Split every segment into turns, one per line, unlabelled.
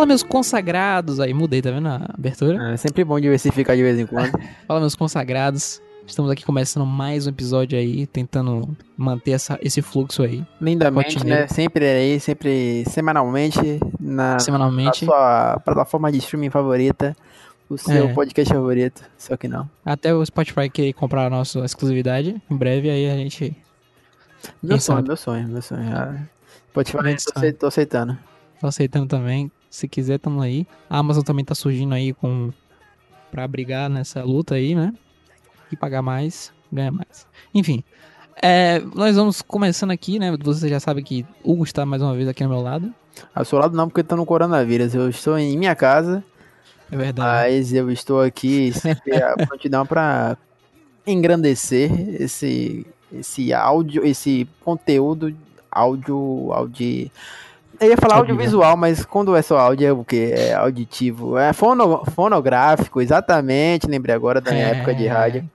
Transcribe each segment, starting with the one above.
Fala, meus consagrados. Aí, mudei, tá vendo a abertura?
É sempre bom diversificar de vez em quando.
Fala, meus consagrados. Estamos aqui começando mais um episódio aí, tentando manter essa, esse fluxo aí.
Lindamente,
Rotineiro.
né? Sempre aí, sempre semanalmente, na, na
Semanalmente.
sua plataforma de streaming favorita, o seu
É.
podcast favorito, só que não.
Até o Spotify querer comprar a nossa exclusividade. Em breve aí a gente.
Meu sonho, meu sonho, meu sonho. Ah, Spotify,
Quem
tô, tô aceitando.
Tô aceitando também. Se quiser, tamo aí. A Amazon também tá surgindo aí com. Pra brigar nessa luta aí, né? E pagar mais, ganhar mais. Enfim. é, nós vamos começando aqui, né? Você já sabe que Hugo está mais uma vez aqui ao meu lado.
Ao seu lado não, porque tô no coronavírus. Eu estou em minha casa,
É verdade.
mas eu estou aqui sempre a prontidão pra engrandecer esse, esse áudio, esse conteúdo áudio, áudio... Eu ia falar
Audiovisual.
audiovisual, mas quando é só áudio é o quê? É auditivo. É fono, fonográfico, exatamente. Lembrei agora da minha
É.
época de rádio.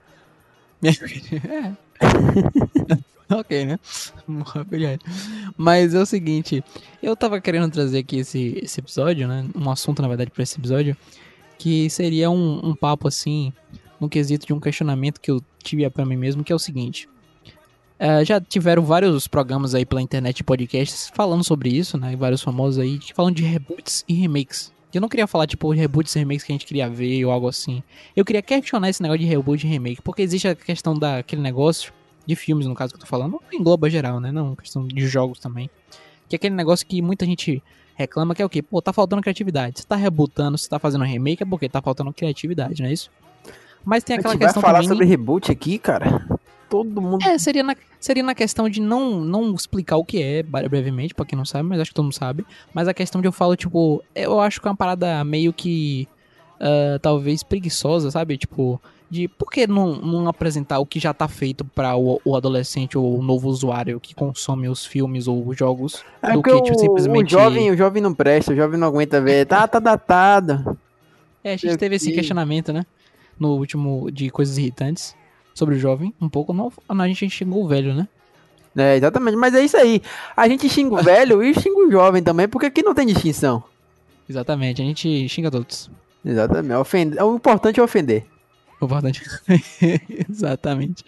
É. ok, né? Mas é o seguinte, eu tava querendo trazer aqui esse, esse episódio, né? Um assunto, na verdade, pra esse episódio, que seria um, um papo assim, no quesito de um questionamento que eu tive pra mim mesmo, que é o seguinte. É, já tiveram vários programas aí pela internet podcasts falando sobre isso, né? Vários famosos aí que falam de reboots e remakes. Eu não queria falar, tipo, reboots e remakes que a gente queria ver ou algo assim. Eu queria questionar esse negócio de reboot e remake, porque existe a questão daquele negócio de filmes, no caso que eu tô falando, engloba geral, né? Não, questão de jogos também. Que é aquele negócio que muita gente reclama que é o quê? Pô, tá faltando criatividade. Você tá rebootando, você tá fazendo remake, é porque tá faltando criatividade, não é isso? Mas tem
A
aquela
gente vai
questão
falar
também...
sobre reboot aqui, cara. Todo mundo...
É, seria na, seria na questão de não, não explicar o que é, bre- brevemente, pra quem não sabe, mas acho que todo mundo sabe. Mas a questão de eu falo, tipo, eu acho que é uma parada meio que. ah, talvez preguiçosa, sabe? Tipo, de por que não, não apresentar o que já tá feito pra o, o adolescente ou o novo usuário que consome os filmes ou os jogos
É
do que, tipo,
o,
simplesmente.
o jovem, o jovem não presta, o jovem não aguenta ver. Tá, tá datado.
É, a gente teve esse
que-
questionamento, né? No último de coisas irritantes sobre o jovem. Um pouco. Não, a gente xingou o velho, né?
É, exatamente. Mas é isso aí. A gente xinga o velho e xinga o jovem também, porque aqui não tem distinção.
Exatamente, a gente xinga todos.
Exatamente. Ofender. O importante é ofender.
O importante. Exatamente.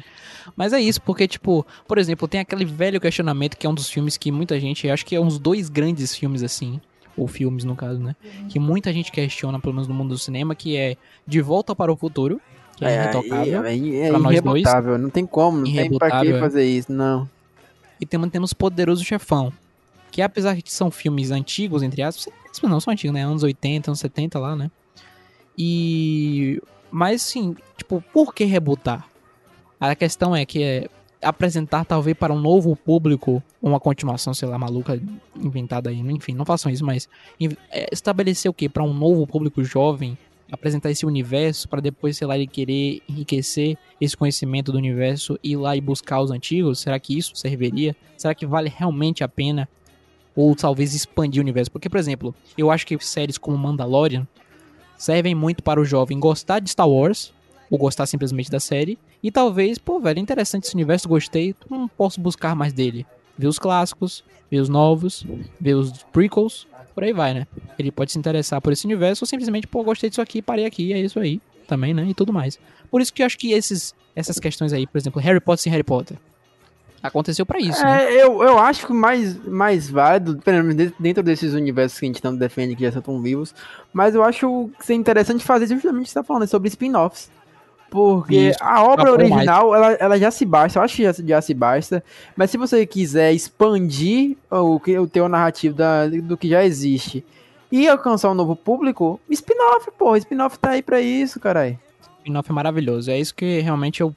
Mas é isso, porque, tipo, por exemplo, tem aquele velho questionamento que é um dos filmes que muita gente. Acho que é uns dois grandes filmes assim. Ou filmes, no caso, né? Que muita gente questiona, pelo menos no mundo do cinema, que é De Volta para o Futuro, que é, irretocável.
É, é, é
pra nós
irrebutável. Não tem como. Não tem pra que
é.
fazer isso, não.
E também temos Poderoso Chefão. Que apesar de são filmes antigos, entre aspas, não são antigos, né? Anos 80, anos 70 lá, né? E. Mas sim, tipo, por que rebootar? A questão é que é apresentar talvez para um novo público uma continuação, sei lá, maluca, inventada aí, enfim, não façam isso, mas é, estabelecer o que para um novo público jovem, apresentar esse universo para depois, sei lá, ele querer enriquecer esse conhecimento do universo e ir lá e buscar os antigos? Será que isso serviria? Será que vale realmente a pena? Ou talvez expandir o universo? Porque, por exemplo, eu acho que séries como Mandalorian servem muito para o jovem gostar de Star Wars, ou gostar simplesmente da série, e talvez, pô, velho, interessante esse universo, gostei, não posso buscar mais dele. Ver os clássicos, ver os novos, ver os prequels, por aí vai, né? Ele pode se interessar por esse universo ou simplesmente, pô, gostei disso aqui, parei aqui, é isso aí, também, né? E tudo mais. Por isso que eu acho que esses, essas questões aí, por exemplo, Harry Potter sem Harry Potter, aconteceu pra isso, né?
É, eu, eu acho que mais, mais válido, pelo menos dentro- dentro desses universos que a gente tanto defende que já estão vivos, mas eu acho que seria interessante fazer justamente o que você tá falando, é sobre spin-offs. Porque
Isso,
a obra original, ela, ela já se basta, eu acho que já, já se basta, mas se você quiser expandir o, o teu narrativo da, do que já existe e alcançar um novo público, spin-off, pô, spin-off tá aí pra isso, caralho.
spin-off é maravilhoso. É isso que realmente eu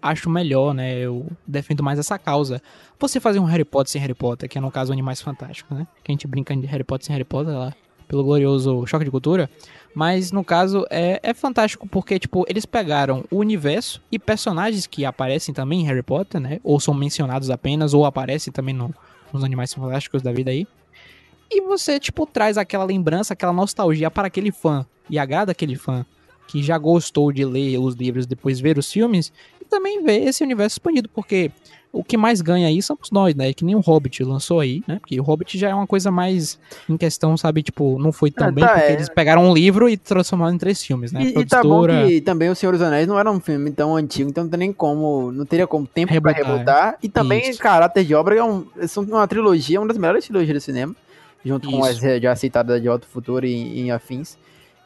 acho melhor, né? Eu defendo mais essa causa. Você fazer um Harry Potter sem Harry Potter, que é no caso Animais Fantásticos, né? Que a gente brinca de Harry Potter sem Harry Potter lá, pelo glorioso choque de cultura. Mas no caso é, é fantástico porque, tipo, eles pegaram o universo e personagens que aparecem também em Harry Potter, né? Ou são mencionados apenas, ou aparecem também no, nos Animais Fantásticos da vida aí. E você, tipo, traz aquela lembrança, aquela nostalgia para aquele fã. E agrada aquele fã que já gostou de ler os livros depois ver os filmes. E também ver esse universo expandido, porque o que mais ganha aí somos nós, né? Que nem o Hobbit lançou aí, né? Porque o Hobbit já é uma coisa mais em questão, sabe? Tipo, não foi tão
Ah,
bem
tá,
porque
é.
eles pegaram um livro e transformaram em três filmes, né?
E, e tá bom que também O Senhor dos Anéis não era um filme tão antigo, então não tem nem como, não teria como tempo
Rebutar,
pra rebutar. E também,
Isso.
caráter de obra, é um, uma trilogia, uma das melhores trilogias do cinema, junto com
Isso.
as já citadas de Alto Futuro e, e afins.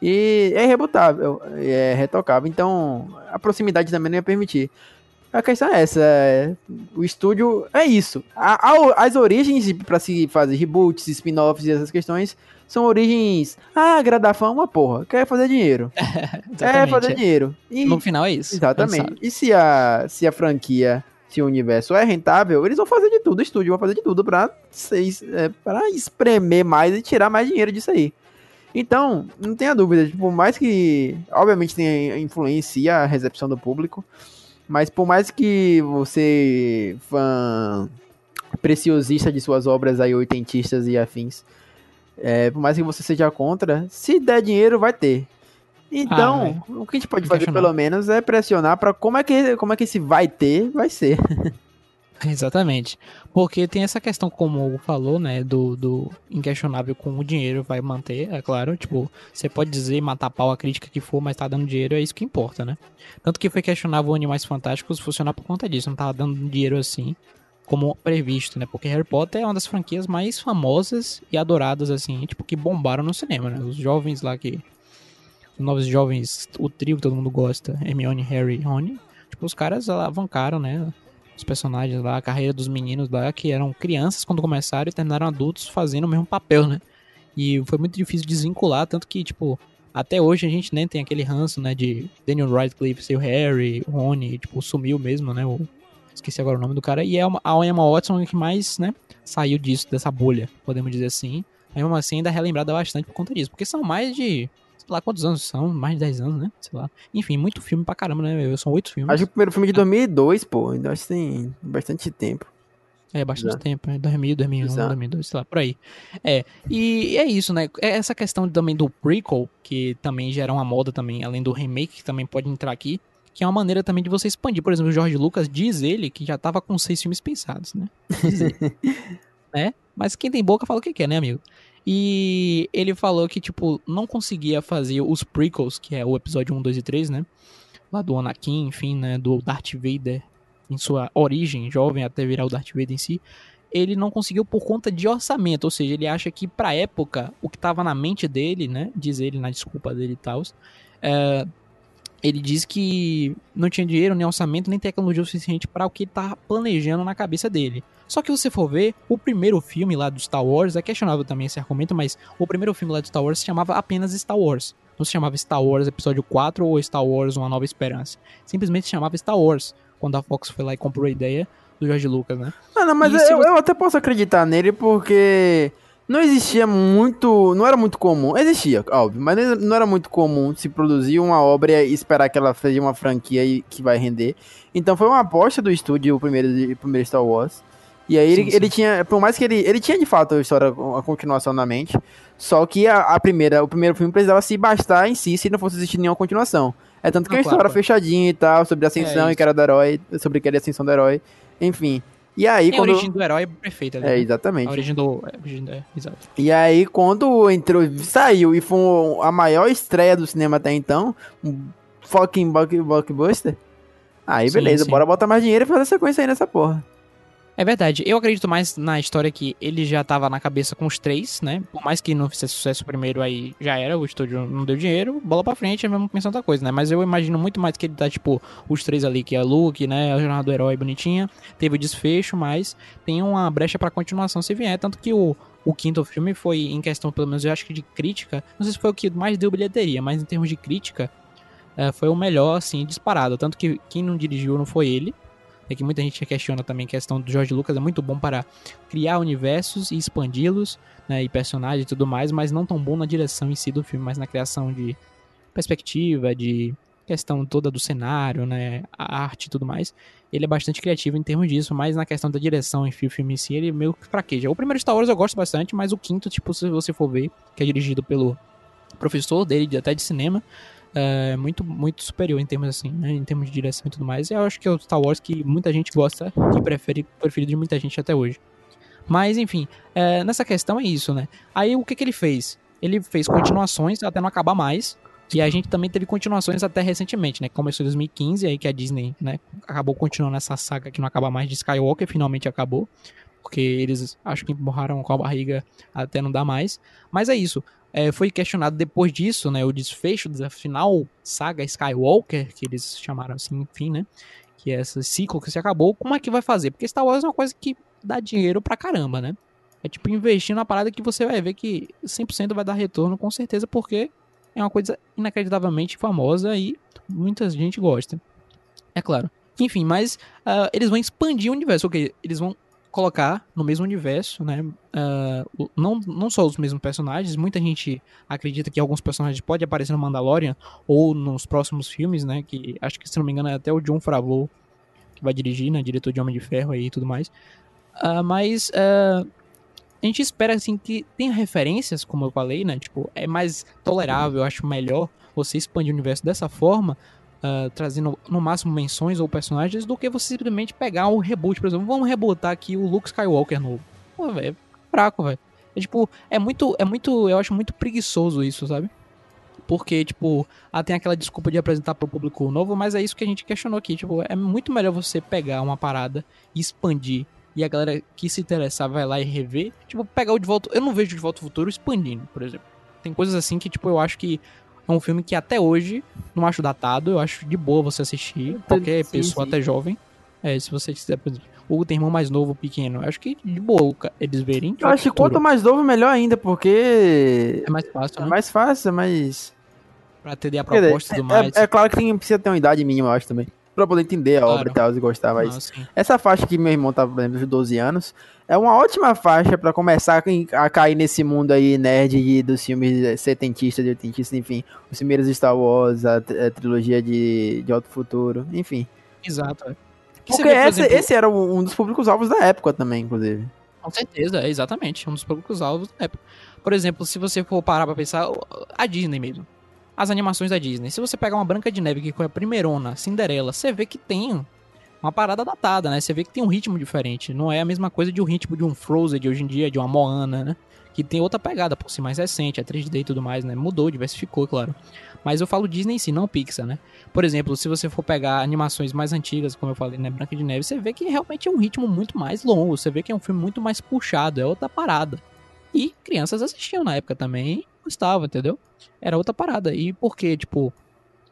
E é rebutável, é retocável, então a proximidade também não ia permitir. A questão é essa, é, o estúdio é isso. A- a- as origens para se fazer reboots, spin-offs e essas questões são origens. Ah, agradar fã é uma porra, quer fazer dinheiro. É fazer
é.
dinheiro. E,
No final é isso.
exatamente.
gente
E se a, se a franquia, se o universo é rentável, eles vão fazer de tudo, o estúdio vai fazer de tudo pra, ser, é, pra espremer mais e tirar mais dinheiro disso aí. Então, não tenha dúvida, tipo, por mais que, obviamente, tenha influencia a recepção do público, mas por mais que você, fã preciosista de suas obras aí, oitentistas e afins, é, por mais que você seja contra, se der dinheiro, vai ter. Então, o que a gente pode fazer pelo menos é pressionar pra como é que como é que esse vai ter, vai ser.
Exatamente. Porque tem essa questão, como o falou, né? Do, do inquestionável com o dinheiro vai manter, é claro. Tipo, você pode dizer, matar pau a crítica que for, mas tá dando dinheiro, é isso que importa, né? Tanto que foi questionável Animais Fantásticos funcionar por conta disso, não tava dando dinheiro assim, como previsto, né? Porque Harry Potter é uma das franquias mais famosas e adoradas, assim, tipo, que bombaram no cinema, né? Os jovens lá que. Os novos jovens, o trio que todo mundo gosta, Hermione, Harry e Rony. Tipo, os caras alavancaram, né? Os personagens lá, a carreira dos meninos lá, que eram crianças quando começaram e terminaram adultos fazendo o mesmo papel, né? E foi muito difícil desvincular, tanto que, tipo, até hoje a gente nem tem aquele ranço, né, de Daniel Radcliffe ser o Harry, o Rony, tipo, sumiu mesmo, né? O... Esqueci agora o nome do cara. E é a Emma Watson que mais, né, saiu disso, dessa bolha, podemos dizer assim. Aí, mesmo assim, ainda é relembrada bastante por conta disso. Porque são mais de, lá quantos anos são, mais de 10 anos, né? Sei lá. Enfim, muito filme pra caramba, né? São oito filmes.
Acho que o primeiro filme é de 2002, pô, então acho que tem bastante tempo.
É, bastante
Exato.
tempo, é 2000, 2001,
Exato.
2002, sei lá, por aí. É, e é isso, né? É essa questão também do prequel, que também gera uma moda também, além do remake, que também pode entrar aqui, que é uma maneira também de você expandir. Por exemplo, o Jorge Lucas diz ele que já tava com seis filmes pensados, né? Diz ele. né? Mas quem tem boca fala o que quer, né, amigo? E ele falou que, tipo, não conseguia fazer os prequels, que é o episódio 1, 2 e 3, né? Lá do Anakin, enfim, né? Do Darth Vader em sua origem, jovem, até virar o Darth Vader em si. Ele não conseguiu por conta de orçamento, ou seja, ele acha que pra época, o que tava na mente dele, né? Diz ele na desculpa dele e tal. é, ele diz que não tinha dinheiro, nem orçamento, nem tecnologia suficiente para o que ele tava planejando na cabeça dele. Só que se você for ver, o primeiro filme lá do Star Wars, é questionável também esse argumento, mas o primeiro filme lá do Star Wars se chamava apenas Star Wars. Não se chamava Star Wars Episódio 4 ou Star Wars Uma Nova Esperança. Simplesmente se chamava Star Wars, quando a Fox foi lá e comprou a ideia do George Lucas, né?
Ah, não, mas eu,
você-
eu até posso acreditar nele porque não existia muito. Não era muito comum. Existia, óbvio, mas não era muito comum se produzir uma obra e esperar que ela seja uma franquia e que vai render. Então foi uma aposta do estúdio, o primeiro, o primeiro Star Wars. E aí ele,
Sim, sim.
ele tinha, por mais que ele, ele tinha de fato a história, a continuação na mente, só que a, a primeira, o primeiro filme precisava se bastar em si se não fosse existir nenhuma continuação. É tanto que
Não,
é uma
claro,
história
claro.
fechadinha e tal, sobre a ascensão
É
e que era do herói, sobre que era a ascensão do herói, enfim. E aí
E a
quando...
origem do herói é perfeita,
É,
né? A
exatamente.
origem do... É, a origem do- é, exato.
E aí, quando entrou, saiu e foi a maior estreia do cinema até então, um fucking block- blockbuster, aí
Sim,
beleza,
sim.
bora botar mais dinheiro e fazer sequência aí nessa porra.
É verdade. Eu acredito mais na história que ele já tava na cabeça com os três, né? Por mais que não fizesse sucesso primeiro, aí já era, o estúdio não deu dinheiro, bola pra frente, vamos pensar outra coisa, né? Mas eu imagino muito mais que ele tá, tipo, os três ali, que é Luke, né? A jornada do herói bonitinha, teve o desfecho, mas tem uma brecha pra continuação se vier. Tanto que o, o quinto filme foi, em questão, pelo menos, eu acho que de crítica, não sei se foi o que mais deu bilheteria, mas em termos de crítica, é, foi o melhor, assim, disparado. Tanto que quem não dirigiu não foi ele. É que muita gente questiona também a questão do George Lucas, é muito bom para criar universos e expandi-los, né, e personagens e tudo mais, mas não tão bom na direção em si do filme, mas na criação de perspectiva, de questão toda do cenário, né, a arte e tudo mais. Ele é bastante criativo em termos disso, mas na questão da direção em o filme em si, ele meio que fraqueja. O primeiro Star Wars eu gosto bastante, mas o quinto, tipo, se você for ver, que é dirigido pelo professor dele, de- até de cinema, é, muito, muito superior em termos assim, né? Em termos de direção e tudo mais. E eu acho que é o Star Wars que muita gente gosta e prefere, preferido de muita gente até hoje. Mas, enfim, é, nessa questão é isso, né? Aí o que, que ele fez? Ele fez continuações até não acabar mais. E a gente também teve continuações até recentemente, né? Começou em 2015, aí que a Disney, né, acabou continuando essa saga que não acaba mais de Skywalker, finalmente acabou. Porque eles acho que empurraram com a barriga até não dar mais. Mas é isso. É, foi questionado depois disso, né? O desfecho da final saga Skywalker, que eles chamaram assim, enfim, né? Que é esse ciclo que se acabou. Como é que vai fazer? Porque Star Wars é uma coisa que dá dinheiro pra caramba, né? É tipo investir na parada que você vai ver que 100% vai dar retorno com certeza, porque é uma coisa inacreditavelmente famosa e muita gente gosta. É claro. Enfim, mas uh, eles vão expandir o universo, ok? Eles vão colocar no mesmo universo, né? Uh, não, não só os mesmos personagens, muita gente acredita que alguns personagens podem aparecer no Mandalorian ou nos próximos filmes, né? Que acho que, se não me engano, é até o John Favreau que vai dirigir, né? Diretor de Homem de Ferro aí e tudo mais. Uh, mas uh, a gente espera, assim, que tenha referências, como eu falei, né? Tipo, é mais tolerável, eu acho melhor você expandir o universo dessa forma, uh, trazendo no máximo menções ou personagens, do que você simplesmente pegar um reboot, por exemplo. Vamos rebootar aqui o Luke Skywalker novo. Pô, velho, é fraco, velho. É tipo, é muito, é muito, eu acho muito preguiçoso isso, sabe? Porque, tipo, ah, tem aquela desculpa de apresentar para o público novo, mas é isso que a gente questionou aqui. Tipo, é muito melhor você pegar uma parada e expandir. E a galera que se interessar vai lá e rever. Tipo, pegar o De Volta. Eu não vejo De Volta ao Futuro expandindo, por exemplo. Tem coisas assim que, tipo, eu acho que é um filme que até hoje não acho datado, eu acho de boa você assistir, qualquer sim, pessoa sim. até jovem. É, se você quiser, por exemplo, o tem irmão mais novo, pequeno, acho que de boa eles verem.
Eu acho que quanto mais novo, melhor ainda, porque.
É mais fácil,
é
né?
É mais fácil, mas.
Pra atender a proposta e tudo
é,
mais.
É, é, claro que tem, precisa ter uma idade mínima, eu acho também pra poder entender a claro. obra e tal, e gostar, Não, essa faixa que meu irmão tava, por exemplo, de 12 anos, é uma ótima faixa para começar a cair nesse mundo aí nerd dos filmes setentistas, de oitentistas, enfim, os primeiros Star Wars, a, a trilogia de, de Alto Futuro, enfim.
Exato, é.
Porque vê, esse, exemplo... esse era um dos públicos-alvos da época também, inclusive.
Com certeza, é exatamente, um dos públicos-alvos da época. Por exemplo, se você for parar pra pensar, a Disney mesmo as animações da Disney. Se você pegar uma Branca de Neve, que foi a primeirona, Cinderela, você vê que tem uma parada datada, né? Você vê que tem um ritmo diferente. Não é a mesma coisa de um ritmo de um Frozen de hoje em dia, de uma Moana, né? Que tem outra pegada, por si mais recente, é 3D e tudo mais, né? Mudou, diversificou, claro. Mas eu falo Disney em si, não Pixar, né? Por exemplo, se você for pegar animações mais antigas, como eu falei, né? Branca de Neve, você vê que realmente é um ritmo muito mais longo. Você vê que é um filme muito mais puxado, é outra parada. E crianças assistiam na época também gostava, entendeu? Era outra parada. E porque, tipo,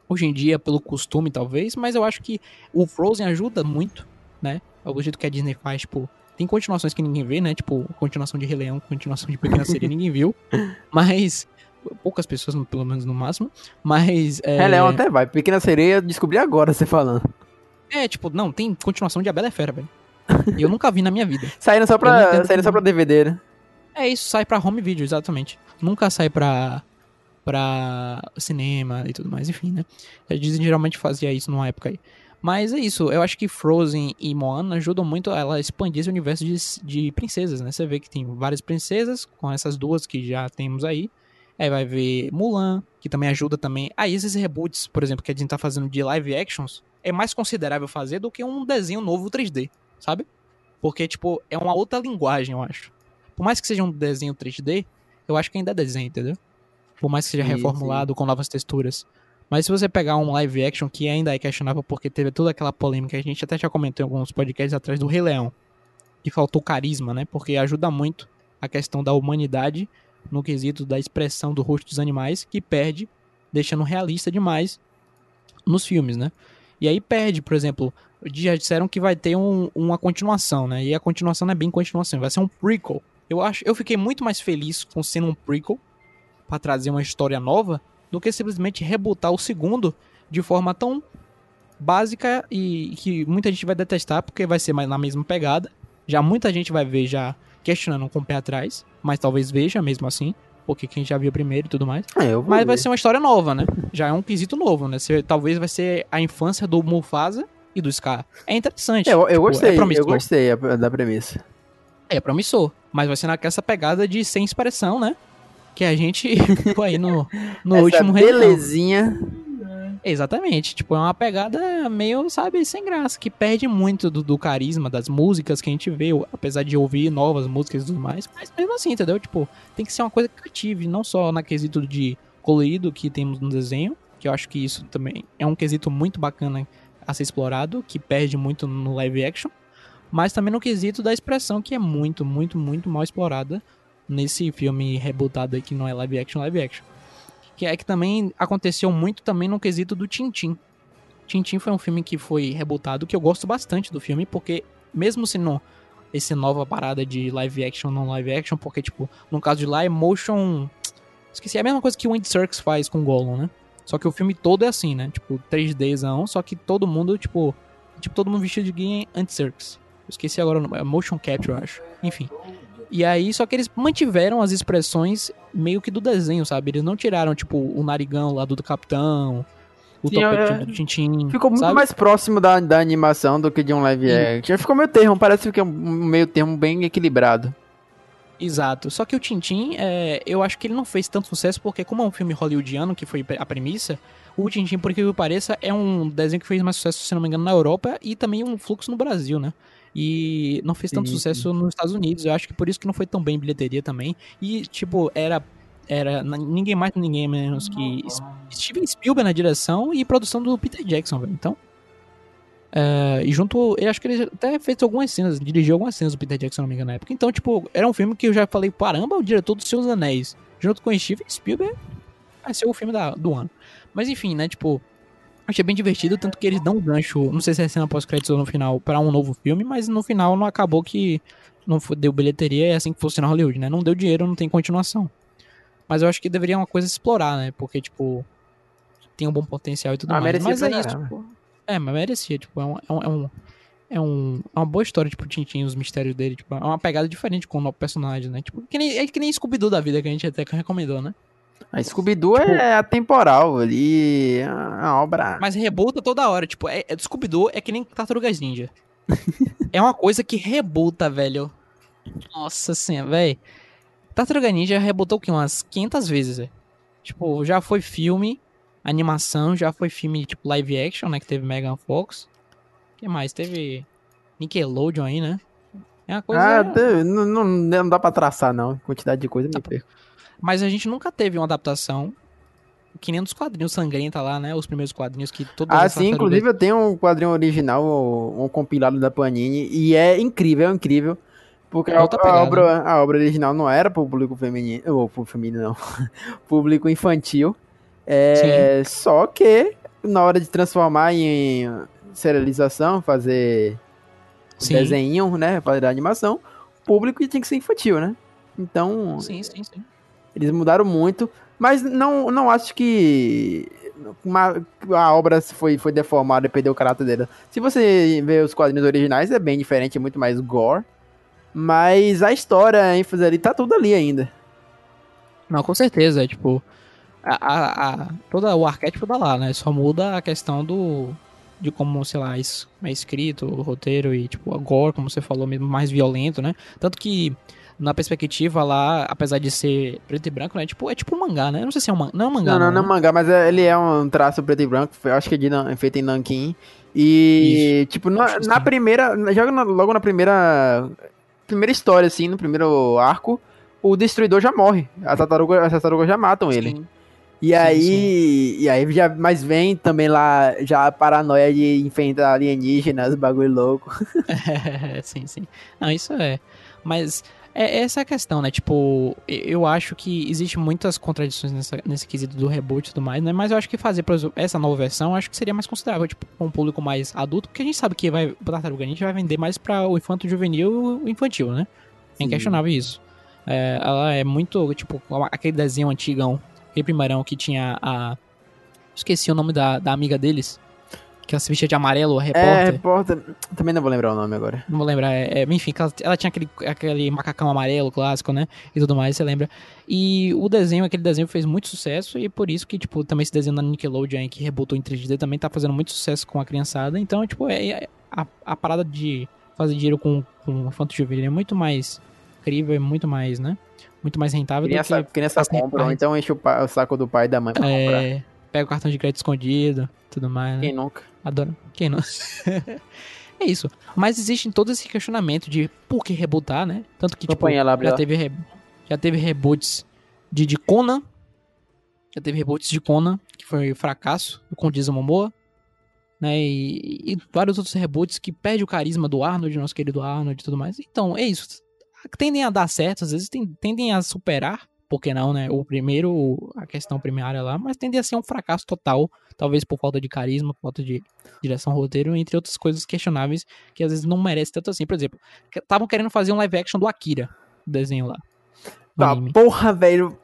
hoje em dia, pelo costume, talvez, mas eu acho que o Frozen ajuda muito, né? O jeito que a Disney faz, tipo, tem continuações que ninguém vê, né? Tipo, continuação de Rei Leão, continuação de Pequena Sereia, ninguém viu. Mas. Poucas pessoas, pelo menos no máximo. Mas. É...
Rei Leão até vai. Pequena Sereia, descobri agora você falando.
É, tipo, não, tem continuação de A Bela é Fera, velho. E eu nunca vi na minha vida.
Saindo só pra, saindo só pra DVD, né?
É isso, sai pra home video, exatamente. Nunca sai pra, pra cinema e tudo mais, enfim, né? A Disney geralmente fazia isso numa época aí. Mas é isso, eu acho que Frozen e Moana ajudam muito ela a expandir esse universo de, de princesas, né? Você vê que tem várias princesas, com essas duas que já temos aí. Aí vai ver Mulan, que também ajuda também. Aí esses reboots, por exemplo, que a gente tá fazendo de live actions, é mais considerável fazer do que um desenho novo 3D, sabe? Porque, tipo, é uma outra linguagem, eu acho. Por mais que seja um desenho 3D, eu acho que ainda é desenho, entendeu? Por mais que seja reformulado sim. com novas texturas. Mas se você pegar um live action que ainda é questionável porque teve toda aquela polêmica, a gente até já comentou em alguns podcasts atrás do Rei Leão, que faltou carisma, né? Porque ajuda muito a questão da humanidade no quesito da expressão do rosto dos animais, que perde, deixando realista demais nos filmes, né? E aí perde, por exemplo, já disseram que vai ter um, uma continuação, né? E a continuação não é bem continuação, vai ser um prequel. Eu acho, eu fiquei muito mais feliz com sendo um prequel para trazer uma história nova do que simplesmente rebootar o segundo de forma tão básica e que muita gente vai detestar porque vai ser mais na mesma pegada. Já muita gente vai ver já questionando com o pé atrás, mas talvez veja mesmo assim, porque quem já viu primeiro e tudo mais.
É,
mas
ver.
vai ser uma história nova, né? Já é um quesito novo, né? Você, talvez vai ser a infância do Mufasa e do Scar. É interessante.
É, eu, eu tipo, gostei, é eu gostei da premissa.
É promissor. Mas vai ser naquela pegada de sem expressão, né? Que a gente foi aí no, no
Essa
último
belezinha.
Exatamente, tipo, é uma pegada meio, sabe, sem graça, que perde muito do, do, carisma das músicas que a gente vê, apesar de ouvir novas músicas e tudo mais, mas mesmo assim, entendeu? Tipo, tem que ser uma coisa que cative, não só na quesito de colorido que temos no desenho, que eu acho que isso também é um quesito muito bacana a ser explorado, que perde muito no live action, mas também no quesito da expressão, que é muito, muito, muito mal explorada nesse filme rebootado aí, que não é live action, live action que é que também aconteceu muito também no quesito do Tintin. Tintin foi um filme que foi rebutado, que eu gosto bastante do filme, porque mesmo se não esse nova parada de live action, não live action, porque tipo, no caso de é motion, esqueci, é a mesma coisa que o Wind Circus faz com Gollum, né? Só que o filme todo é assim, né? Tipo, 3Dzão, só que todo mundo, tipo, tipo todo mundo vestido de anti-circus. Esqueci agora, é motion capture, eu acho. Enfim. E aí, só que eles mantiveram as expressões meio que do desenho, sabe? Eles não tiraram, tipo, o narigão lá do, do capitão, o Sim, topete é... do Tintin.
Ficou muito
sabe?
mais próximo da, da animação do que de um live action. Ficou meio termo, parece que é um meio termo bem equilibrado.
Exato. Só que o Tintin, é, eu acho que ele não fez tanto sucesso porque, como é um filme hollywoodiano, que foi a premissa, o Tintin, por que pareça, é um desenho que fez mais sucesso, se não me engano, na Europa e também um fluxo no Brasil, né? E não fez tanto sim, sucesso nos Estados Unidos. Eu acho que por isso que não foi tão bem em bilheteria também. E, tipo, era era ninguém mais ninguém menos que Steven Spielberg na direção e produção do Peter Jackson, velho. Então, uh, e junto, eu acho que ele até fez algumas cenas, dirigiu algumas cenas do Peter Jackson, não me engano, na época. Então, tipo, era um filme que eu já falei, caramba, o diretor dos Seus Anéis, junto com Steven Spielberg, vai ser o filme da, do ano. Mas enfim, né, tipo, Achei bem divertido, tanto que eles dão um gancho, não sei se é cena pós-créditos ou no final, para um novo filme, mas no final não acabou que não deu bilheteria, é assim que funciona Hollywood, né? Não deu dinheiro, não tem continuação. Mas eu acho que deveria uma coisa explorar, né? Porque, tipo, tem um bom potencial e tudo ah, mais. Mas é isso, tipo, é, mas merecia, tipo, é um, é um, é um, é um é uma boa história, tipo, Tintin, os mistérios dele, tipo, é uma pegada diferente com o novo personagem, né? Tipo, que nem, é que nem Scooby-Doo da vida que a gente até recomendou, né?
A Scooby-Doo tipo, é atemporal ali, é uma obra.
Mas rebuta toda hora, tipo, é, é Scooby-Doo é que nem Tartarugas Ninja. é uma coisa que rebuta, velho. Nossa senhora, velho. Tartaruga Ninja rebutou o que? Umas 500 vezes, velho. Tipo, já foi filme, animação, já foi filme tipo live action, né? Que teve Megan Fox. O que mais? Teve Nickelodeon aí, né?
É uma coisa. Ah, não, não, não dá pra traçar, não. Quantidade de coisa me perco.
Mas a gente nunca teve uma adaptação que nem dos quadrinhos sangrenta lá, né? Os primeiros quadrinhos que todos
Ah, sim, inclusive eu tenho um quadrinho original, um compilado da Panini, e é incrível, é incrível. Porque a, a, obra, a obra original não era público feminino, ou público feminino não, público infantil. É, só que na hora de transformar em serialização, fazer sim. desenho, né, fazer animação, o público tinha que ser infantil, né? Então,
sim, sim, sim.
Eles mudaram muito, mas não, não acho que uma, a obra foi, foi deformada e perdeu o caráter dela. Se você vê os quadrinhos originais, é bem diferente, é muito mais gore. Mas a história, a ênfase ali, tá tudo ali ainda.
Não, com certeza, é tipo. A, a, a, todo o arquétipo tá lá, né? Só muda a questão do. De como, sei lá, isso é escrito, o roteiro e, tipo, gore, como você falou, mesmo mais violento, né? Tanto que na perspectiva lá, apesar de ser preto e branco, né? Tipo, é tipo um mangá, né? Eu não sei se é um mangá. Não é um mangá.
Não, não, não, é um mangá, mas é, ele é um traço preto e branco. Eu acho que é de, feito em Nankin. E, Isso. tipo, na, na primeira. Já logo na primeira. Primeira história, assim, no primeiro arco, o destruidor já morre. As tartarugas, as tartarugas já matam ele. Sim. E sim, aí, sim. e aí já, mas vem também lá já a paranoia de enfrentar alienígenas, bagulho louco.
É, sim, sim. Não, isso é. Mas é essa é a questão, né? Tipo, eu acho que existe muitas contradições nessa, nesse quesito do reboot e tudo mais, né? Mas eu acho que fazer essa nova versão, acho que seria mais considerável, tipo, com um público mais adulto, porque a gente sabe que vai, o Tartaruga Ninja vai vender mais para o infanto juvenil e infantil, né? É inquestionável isso. É, ela é muito, tipo, aquele desenho antigão, aquele primeirão que tinha a... Esqueci o nome da, da amiga deles que ela se vestia de amarelo, repórter. É,
repórter. Também não vou lembrar o nome agora.
Não vou lembrar. É, é, enfim, ela, ela, tinha aquele, aquele macacão amarelo clássico, né? E tudo mais, você lembra. E o desenho, aquele desenho fez muito sucesso e por isso que, tipo, também esse desenho da Nickelodeon que rebutou em 3D também tá fazendo muito sucesso com a criançada. Então, tipo, é, é a, a parada de fazer dinheiro com, com Fanto Juvenil é muito mais incrível, é muito mais, né? Muito mais rentável
criança, do que... Criança compra, então enche o, pai, o, saco do pai e da mãe pra é... comprar.
Pega o cartão de crédito escondido, tudo mais, né?
Quem nunca?
Adoro. Quem não? é isso. Mas existe todo esse questionamento de por que rebootar, né? Tanto que, tipo,
lá,
já teve, re- já teve reboots de, de Conan. Já teve reboots de Conan, que foi fracasso, com Jason Momoa. Né? E, e vários outros reboots que perde o carisma do Arnold, nosso querido Arnold e tudo mais. Então, é isso. Tendem a dar certo, às vezes tendem a superar, por que não, né? O primeiro, a questão primária lá, mas tendem a ser um fracasso total, talvez por falta de carisma, por falta de direção roteiro, entre outras coisas questionáveis que às vezes não merece tanto assim. Por exemplo, estavam querendo fazer um live action do Akira, o desenho lá.
Tá,
anime.
porra, velho.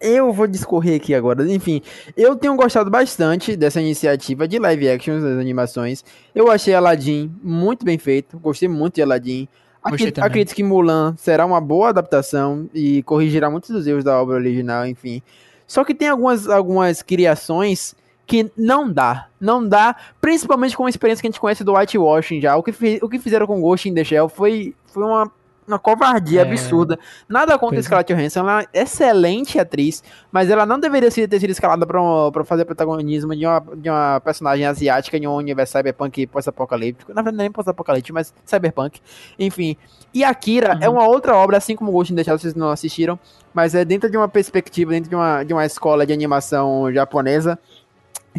Eu vou discorrer aqui agora. Enfim, eu tenho gostado bastante dessa iniciativa de live actions das animações. Eu achei Aladdin muito bem feito. Gostei muito de Aladdin. Acredito, acredito que Mulan será uma boa adaptação e corrigirá muitos dos erros da obra original, enfim. Só que tem algumas, algumas criações que não dá. Não dá, principalmente com a experiência que a gente conhece do whitewashing já. O que, o que fizeram com Ghost in the Shell foi, foi uma, uma covardia
É.
absurda. Nada contra
Pois é.
Scarlett Johansson, ela é excelente atriz, mas ela não deveria ser- ter sido escalada pra, um- pra fazer protagonismo de uma, de uma personagem asiática em um universo cyberpunk pós-apocalíptico. Na verdade, nem pós-apocalíptico, mas cyberpunk. Enfim. E Akira
Uhum.
é uma outra obra, assim como Ghost in the Shell, vocês não assistiram, mas é dentro de uma perspectiva, dentro de uma, de uma escola de animação japonesa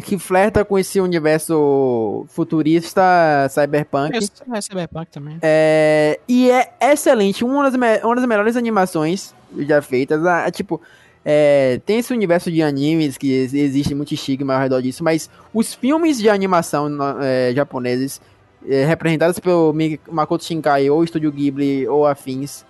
que flerta com esse universo futurista cyberpunk.
É, é Cyberpunk também.
É, e é excelente, uma das, uma das melhores animações já feitas. Ah, é tipo, é, tem esse universo de animes que ex- existe muito estigma ao redor disso, mas os filmes de animação é, japoneses, é, representados pelo Makoto Shinkai ou Estúdio Ghibli ou afins,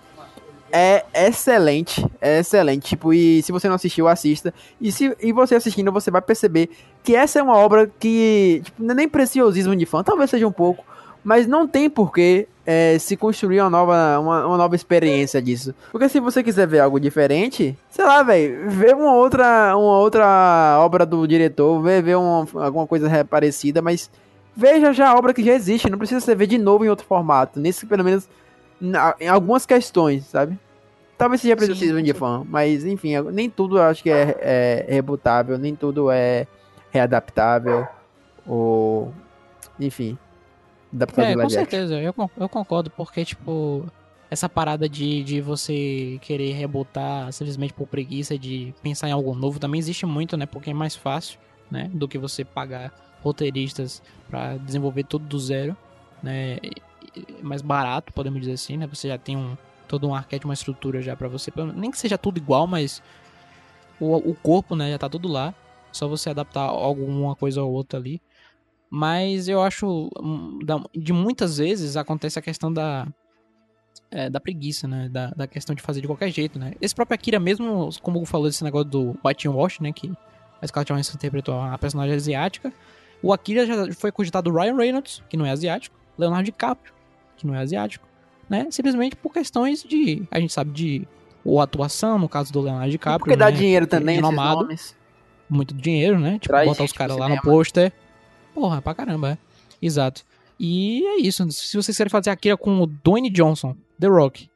é excelente, é excelente. Tipo, e se você não assistiu, assista. E, se, e você assistindo, você vai perceber que essa é uma obra que, tipo, é nem preciosismo de fã, talvez seja um pouco, mas não tem porquê é, se construir uma nova, uma, uma nova experiência disso. Porque se você quiser ver algo diferente, sei lá, velho, vê uma outra, uma outra obra do diretor, vê, vê uma, alguma coisa re- parecida, mas veja já a obra que já existe, não precisa você ver de novo em outro formato. Nesse, pelo menos, na- em algumas questões, sabe? Talvez seja
Sim,
preciosismo de fã, mas enfim, nem tudo eu acho que é, é rebutável, nem tudo é readaptável, ou. Enfim. Adaptado
É, com certeza, eu, eu concordo, porque, tipo, essa parada de, de você querer rebotar simplesmente por preguiça de pensar em algo novo também existe muito, né? Porque é mais fácil, né? Do que você pagar roteiristas pra desenvolver tudo do zero, né? Mais barato, podemos dizer assim, né? Você já tem um, todo um arquétipo, uma estrutura já pra você, nem que seja tudo igual, mas o, o corpo, né? Já tá tudo lá, só você adaptar alguma coisa ou outra ali. Mas eu acho. hum, De muitas vezes acontece a questão da. é, da preguiça, né? Da, da questão de fazer de qualquer jeito, né? Esse próprio Akira, mesmo, como falou desse negócio do Whitewash, né? Que a Scarlett Johansson interpretou a personagem asiática. O Akira já foi cogitado Ryan Reynolds, que não é asiático. Leonardo DiCaprio, que não é asiático. Né? Simplesmente por questões de. A gente sabe de. Ou atuação, no caso do Leonardo DiCaprio.
Porque dá
né?
dinheiro também, esses nomes.
muito dinheiro, né? Tipo,
Traz
botar os caras lá no pôster. Porra, pra caramba, é. Exato. E é isso. Se vocês querem fazer Akira com o Dwayne Johnson, The Rock,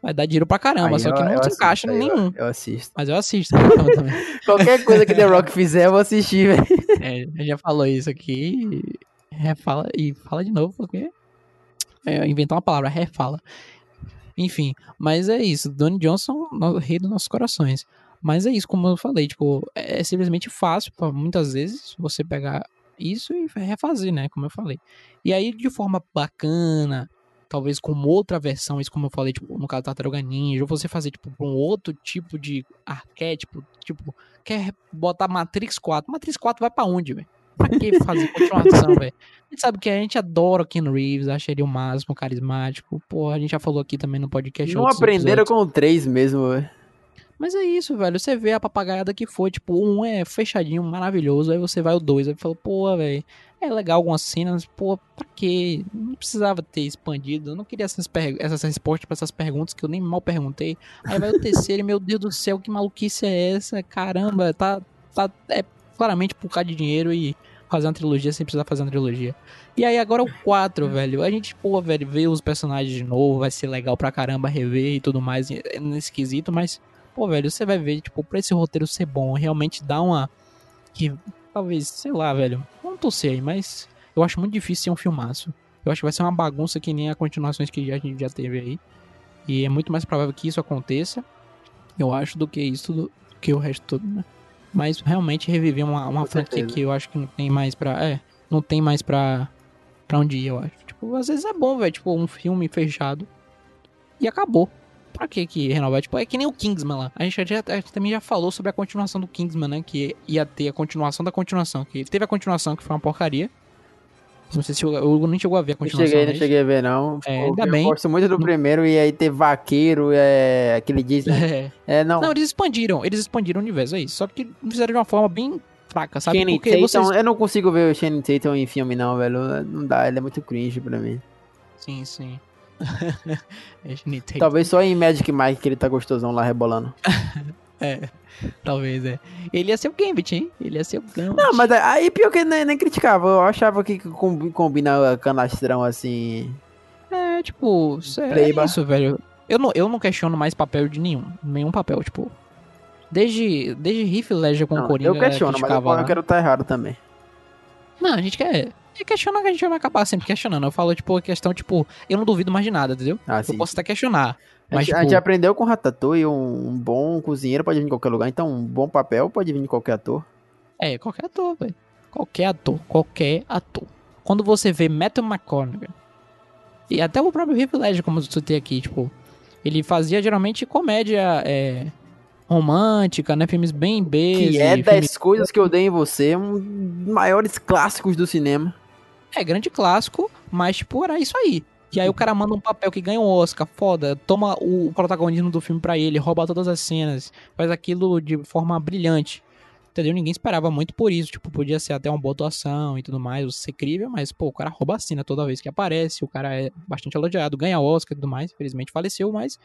vai dar dinheiro pra caramba,
Aí
só que
eu-
não
eu
se
assisto,
encaixa em
aí eu-
nenhum.
Eu assisto.
Mas eu assisto então, também.
Qualquer coisa que The Rock fizer, eu vou assistir, velho.
É, já falou isso aqui. e Refala e fala de novo, porque. É, inventar uma palavra, refala. Enfim, mas é isso. Dwayne Johnson, no- rei dos nossos corações. Mas é isso, como eu falei, tipo, é simplesmente fácil, muitas vezes, você pegar isso e refazer, né? Como eu falei. E aí, de forma bacana, talvez com outra versão, isso como eu falei, tipo, no caso da Tartaruga Ninja, ou você fazer, tipo, um outro tipo de arquétipo, tipo, quer botar Matrix 4. Matrix 4 vai pra onde, velho? Pra que fazer continuação, velho? A gente sabe que a gente adora o Ken Reeves, acha ele o máximo, carismático. Pô, a gente já falou aqui também no podcast.
Não aprenderam
episódios.
com o 3 mesmo, velho.
Mas é isso, velho. Você vê a papagaiada que foi, tipo, um é fechadinho, maravilhoso. Aí você vai o dois, aí fala, pô, velho, é legal algumas cenas, pô, pra quê? Não precisava ter expandido. Eu não queria essas, essas respostas pra essas perguntas que eu nem mal perguntei. Aí vai o terceiro e, meu Deus do céu, que maluquice é essa? Caramba, tá. tá é claramente por causa de dinheiro e fazer uma trilogia sem precisar fazer uma trilogia. E aí agora o 4, velho. A gente, pô, velho, vê os personagens de novo, vai ser legal pra caramba rever e tudo mais é nesse quesito, mas, pô, velho, você vai ver, tipo, pra esse roteiro ser bom, realmente dá uma. que talvez, sei lá, velho. Vamos torcer aí, mas eu acho muito difícil ser um filmaço. Eu acho que vai ser uma bagunça que nem as continuações que a gente já teve aí. E é muito mais provável que isso aconteça, eu acho, do que isso, do que o resto todo, né? Mas realmente reviver uma, uma franquia que eu acho que não tem mais pra. É, não tem mais pra, pra um dia, eu acho. Tipo, às vezes é bom, velho. Tipo, um filme fechado. E acabou. Pra que que renovar? Tipo, é que nem o Kingsman lá. A gente, já, a gente também já falou sobre a continuação do Kingsman, né? Que ia ter a continuação da continuação. Que teve a continuação, que foi uma porcaria. Não sei se o Hugo nem chegou a ver a
Não
continuação.
cheguei, não
mas-
cheguei a ver, não.
É,
Eu-
ainda
eu
bem.
gosto muito do primeiro e aí ter vaqueiro, é, aquele Disney.
É.
É, não.
Não, eles expandiram. Eles expandiram o universo, é isso. Só que fizeram de uma forma bem fraca, sabe?
Channing
Porque
Tatum,
vocês...
eu não consigo ver o Channing Tatum em filme, não, velho. Não dá, ele é muito cringe pra mim.
Sim, sim. é.
Talvez só em Magic Mike que ele tá gostosão lá rebolando.
É, talvez, é. Ele ia ser o Gambit, hein? Ele ia ser o Gambit.
Não, mas aí pior que nem, nem criticava. Eu achava que combi- combina canastrão assim.
É, tipo, é
Playba.
isso, velho. Eu não, eu não questiono mais papel de nenhum. Nenhum papel, tipo... Desde, desde Heath Ledger com o
Não,
Coringa...
eu questiono, mas eu, eu quero estar errado também.
Não, a gente quer... É questionar que a gente vai acabar sempre questionando. Eu falo, tipo, a questão, tipo... Eu não duvido mais de nada, entendeu?
Ah, sim.
Eu posso até questionar.
A
Mas,
gente, a
tipo,
gente aprendeu com Ratatouille, um, um bom cozinheiro pode vir de qualquer lugar, então um bom papel pode vir de qualquer ator.
É, qualquer ator, velho. Qualquer ator, qualquer ator. Quando você vê Matthew McConaughey, e até o próprio Heath Ledger, como eu citei aqui, tipo, ele fazia geralmente comédia é, romântica, né? Filmes bem B.
Que é das coisas que eu dei em você, um dos maiores clássicos do cinema.
É, grande clássico, mas, tipo, era isso aí. E aí o cara manda um papel que ganha um Oscar, foda, toma o protagonismo do filme pra ele, rouba todas as cenas, faz aquilo de forma brilhante. Entendeu? Ninguém esperava muito por isso. Tipo, podia ser até uma boa atuação e tudo mais, ser crível, mas, pô, o cara rouba a cena toda vez que aparece, o cara é bastante elogiado, ganha Oscar e tudo mais. Infelizmente faleceu, mas,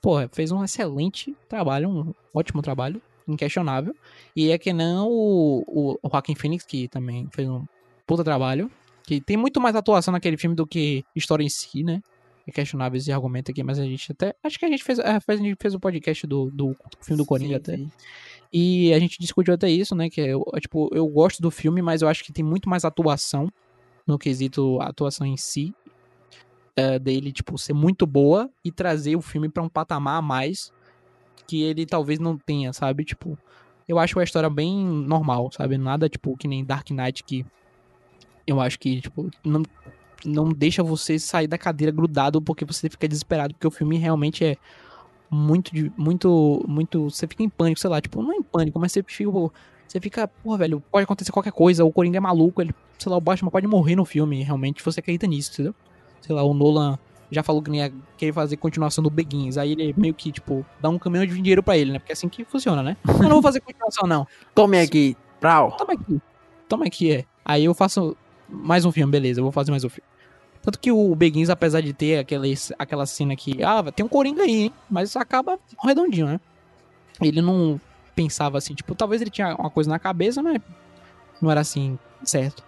pô, fez um excelente trabalho, um ótimo trabalho, inquestionável. E é que não o, o, o Joaquin Phoenix, que também fez um puta trabalho, que tem muito mais atuação naquele filme do que história em si, né? É questionável esse argumento aqui, mas a gente até. Acho que a gente fez. é, a gente fez o podcast do, do filme do Coringa
Sim,
até.
sim.
E a gente discutiu até isso, né? Que é, eu, é, tipo, eu gosto do filme, mas eu acho que tem muito mais atuação no quesito atuação em si. é, dele, tipo, ser muito boa e trazer o filme pra um patamar a mais que ele talvez não tenha, sabe? Tipo, eu acho a história bem normal, sabe? Nada, tipo, que nem Dark Knight que eu acho que, tipo, não, não deixa você sair da cadeira grudado porque você fica desesperado, porque o filme realmente é muito, de- muito, muito. Você fica em pânico, sei lá, tipo, não é em pânico, mas você fica. Você fica, pô, velho, pode acontecer qualquer coisa, o Coringa é maluco, ele, sei lá, o Batman pode morrer no filme, realmente, você acredita nisso, entendeu? Sei lá, o Nolan já falou que ia querer fazer continuação do Begins, aí ele meio que, tipo, dá um caminhão de dinheiro pra ele, né? Porque é assim que funciona, né? Eu não vou fazer continuação, não.
Tome aqui, Prau.
Toma aqui. Toma aqui, é. Aí eu faço mais um filme, beleza, eu vou fazer mais um filme. Tanto que o Begins, apesar de ter aquela, aquela cena que, ah, tem um Coringa aí, hein? Mas acaba redondinho, né? Ele não pensava assim, tipo, talvez ele tinha uma coisa na cabeça, mas não era assim, certo.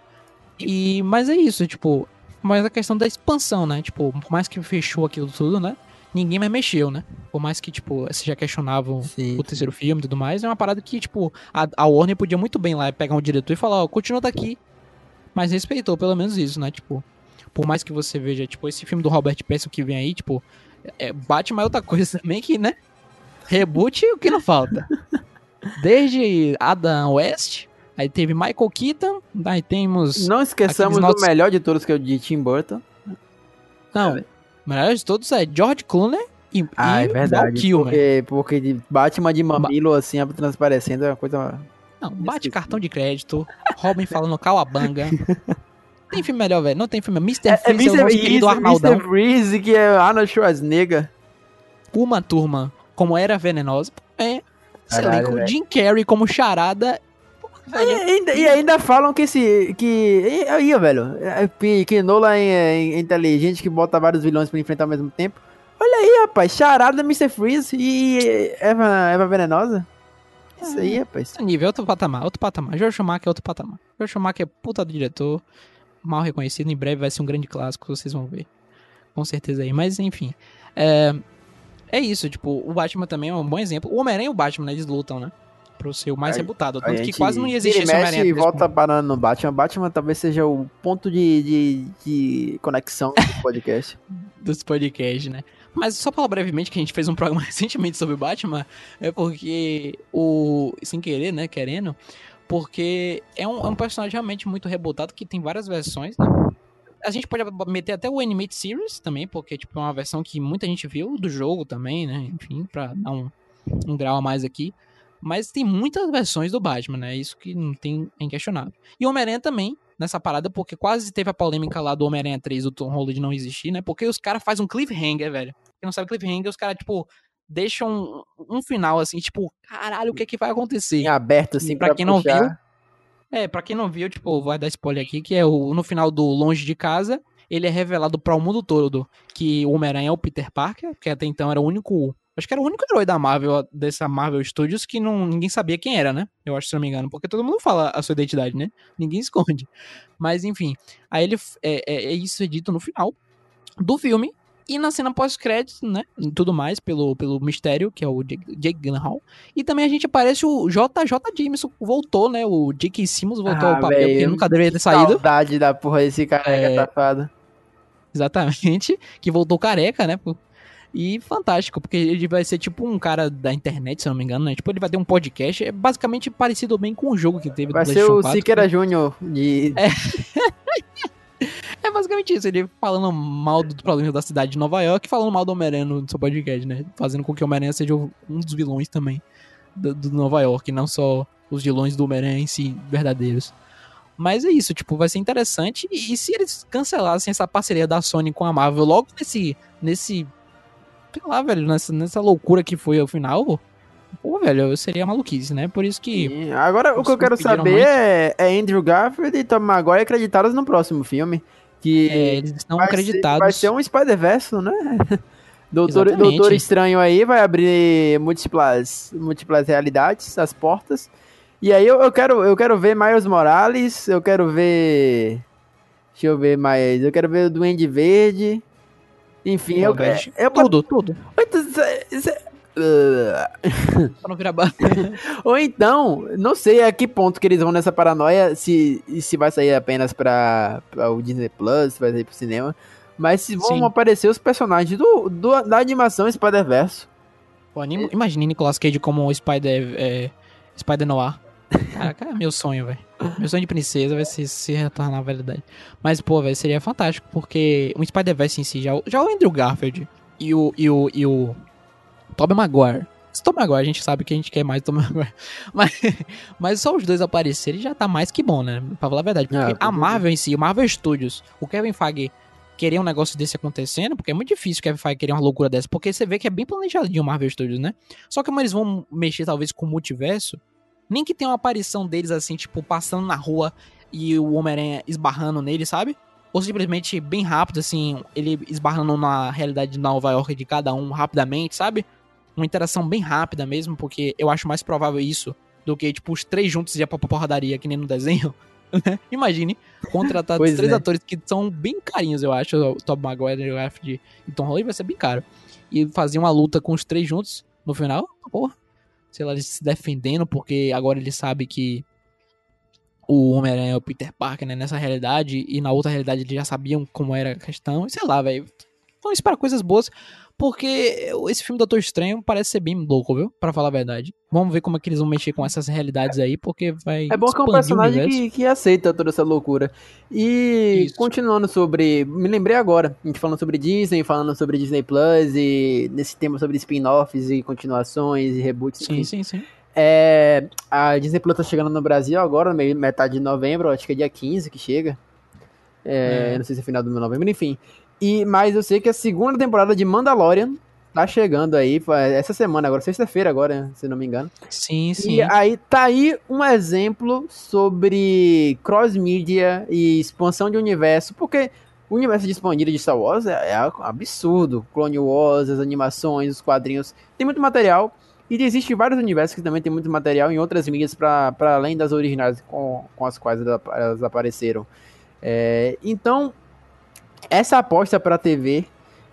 E, mas é isso, tipo, mas a questão da expansão, né? Tipo, por mais que fechou aquilo tudo, né? Ninguém mais mexeu, né? Por mais que, tipo, se já questionavam
Sim.
o terceiro filme e tudo mais, é uma parada que, tipo, a, a Warner podia muito bem lá pegar um diretor e falar, ó, continua daqui. Mas respeitou pelo menos isso, né? Tipo, por mais que você veja, tipo, esse filme do Robert Pattinson que vem aí, tipo, é, Batman é outra coisa também que, né? Reboot, o que não falta. Desde Adam West, aí teve Michael Keaton, aí temos...
Não esqueçamos do melhor de todos, que é o de Tim Burton.
Não, o melhor de todos é George Clooney e,
Ah,
e
é verdade.
Val Kilmer.
Porque, porque Batman de mamilo, assim, transparecendo é uma coisa...
Não, bate cartão de crédito, Robin falando calabanga. Tem filme melhor, velho. Não tem filme. Mr.
É,
Freeze é, o nosso
Mr.
querido Arnaldão.
Mr. Freeze, que é Arnold Schwarzenegger.
Uma turma como era venenosa. É.
Caralho.
Jim Carrey como charada.
E ainda, e ainda falam que esse. Que. Aí, velho. é, Que, que Nolan é, é inteligente, que bota vários vilões pra enfrentar ao mesmo tempo. Olha aí, rapaz. Charada Mr. Freeze e Eva, Eva Venenosa. Isso aí, rapaz.
outro nível, outro patamar, outro patamar. George Schumacher é outro patamar. George Schumacher é puta do diretor. Mal reconhecido. Em breve vai ser um grande clássico, vocês vão ver. Com certeza aí. Mas, enfim. É, é isso, tipo, o Batman também é um bom exemplo. O Homem-Aranha e o Batman, né, eles lutam, né? pro ser o mais
Aí-
rebutado. Tanto que quase não ia existir esse Homem-Aranha
e
3
volta parando no Batman. Batman talvez seja o ponto de, de, de conexão do podcast.
dos podcasts, né? Mas só falar brevemente que a gente fez um programa recentemente sobre o Batman, é porque o. Sem querer, né? Querendo. Porque é um, é um personagem realmente muito rebutado que tem várias versões, né? A gente pode meter até o Animate Series também, porque tipo, é uma versão que muita gente viu do jogo também, né? Enfim, pra dar um, um grau a mais aqui. Mas tem muitas versões do Batman, né? Isso que não tem é inquestionável. E o Homem-Aranha também, nessa parada, porque quase teve a polêmica lá do Homem-Aranha 3, do Tom Holland não existir, né? Porque os caras fazem um cliffhanger, velho. Quem não sabe cliffhanger, os caras, tipo, deixam um, um final assim, tipo, caralho, o que é que vai acontecer?
Em aberto, assim,
pra
pra,
quem não
puxar.
viu, É, pra quem não viu, tipo, vou dar spoiler aqui, que é o, no final do Longe de Casa, ele é revelado para o mundo todo que o Homem-Aranha é o Peter Parker, que até então era o único. Acho que era o único herói da Marvel, dessa Marvel Studios, que não, ninguém sabia quem era, né? Eu acho, se não me engano. Porque todo mundo fala a sua identidade, né? Ninguém esconde. Mas, enfim. Aí ele. É, é, é isso é dito no final do filme. E na cena pós-créditos, né? E tudo mais, pelo, pelo mistério, que é o Jake, Jake Gyllenhaal. E também a gente aparece o JJ Jameson, voltou, né? O J.K. Simmons voltou
Ah,
ao papel, que nunca deveria ter saído.
Saudade da porra desse careca
É.
safado.
Exatamente. Que voltou careca, né? E fantástico, porque ele vai ser tipo um cara da internet, se eu não me engano, né? Tipo, ele vai ter um podcast. É basicamente parecido bem com o jogo que teve
Vai
do
ser o
PlayStation 4,
Siqueira Júnior de.
É basicamente isso, ele falando mal dos problemas da cidade de Nova York e falando mal do Homem-Aranha no seu podcast, né? Fazendo com que o Homem-Aranha seja um dos vilões também do, do Nova York, não só os vilões do Homem-Aranha em si, verdadeiros. Mas é isso, tipo, vai ser interessante. E, e se eles cancelassem essa parceria da Sony com a Marvel logo nesse. nesse. sei lá, velho, nessa, nessa loucura que foi ao final. Pô, velho, seria maluquice, né? Por isso que.
Sim, Agora, o que eu quero saber
muito.
é, é Andrew Garfield e Tom Maguire acreditados no próximo filme. Que
é, eles estão
vai
acreditados.
Ser, vai ser um Spider-Verse, né? Doutor,
Exatamente.
Doutor Estranho aí vai abrir múltiplas, múltiplas realidades, as portas. E aí eu, eu, quero, eu quero ver Miles Morales, eu quero ver. Deixa eu ver mais. Eu quero ver o Duende Verde. Enfim, eu,
velho,
eu,
Tudo, tudo.
Eu,
Pra não virar
ou então, não sei a que ponto que eles vão nessa paranoia, se, se vai sair apenas pra, pra o Disney Plus, se vai sair pro cinema. Mas se vão
Sim.
aparecer os personagens do, do- da animação Spider-Verse.
Pô, anim- imagine Nicolas Cage como o Spider, é, Spider Noir. Caraca, é meu sonho, velho. Meu sonho de princesa vai se, se retornar à realidade. Mas, pô, velho, seria fantástico, porque o Spider-Verse em si, já, o- já o Andrew Garfield e o, e o, e o Tobey Maguire. Esse Tobey Maguire, a gente sabe que a gente quer mais Tobey Maguire. Mas, mas só os dois aparecerem já tá mais que bom, né? Pra falar a verdade. Porque
Ah, com
a. Marvel em si, o Marvel Studios, o Kevin Feige querer um negócio desse acontecendo, porque é muito difícil o Kevin Feige querer uma loucura dessa, porque você vê que é bem planejadinho o Marvel Studios, né? Só que como eles vão mexer talvez com o multiverso, nem que tenha uma aparição deles assim, tipo, passando na rua e o Homem-Aranha esbarrando nele, sabe? Ou simplesmente bem rápido, assim, ele esbarrando na realidade de Nova York de cada um rapidamente, sabe? Uma interação bem rápida mesmo, porque eu acho mais provável isso do que, tipo, os três juntos ir pra porradaria, que nem no desenho. né? Imagine contratar
Pois
os três
é.
atores que são bem carinhos, eu acho. O Tom Maguire, o Garfield e Tom Holland vai ser bem caro. E fazer uma luta com os três juntos no final, porra. Sei lá, eles se defendendo, porque agora ele sabe que o Homem-Aranha é o Peter Parker, né? Nessa realidade, e na outra realidade eles já sabiam como era a questão. E sei lá, velho. Vamos esperar coisas boas, porque esse filme Doutor Estranho parece ser bem louco, viu? Pra falar a verdade. Vamos ver como é que eles vão mexer com essas realidades aí, porque vai.
É bom que é um personagem que, que aceita toda essa loucura. E
Isso.
continuando sobre. Me lembrei agora, a gente falando sobre Disney, falando sobre Disney Plus e nesse tema sobre spin-offs e continuações e reboots.
Sim,
enfim.
sim, sim.
É, a Disney Plus tá chegando no Brasil agora, metade de novembro, acho que é dia 15 que chega. É,
É.
Não sei se é final do meu novembro, enfim. E, mas eu sei que a segunda temporada de Mandalorian tá chegando aí, essa semana agora, sexta-feira agora, se não me engano.
Sim, sim.
E aí tá aí um exemplo sobre cross-mídia e expansão de universo, porque o universo de expandido de Star Wars é, é absurdo. Clone Wars, as animações, os quadrinhos, tem muito material. E existem vários universos que também tem muito material em outras mídias para além das originais com, com as quais elas, elas apareceram. É, então, essa aposta para a TV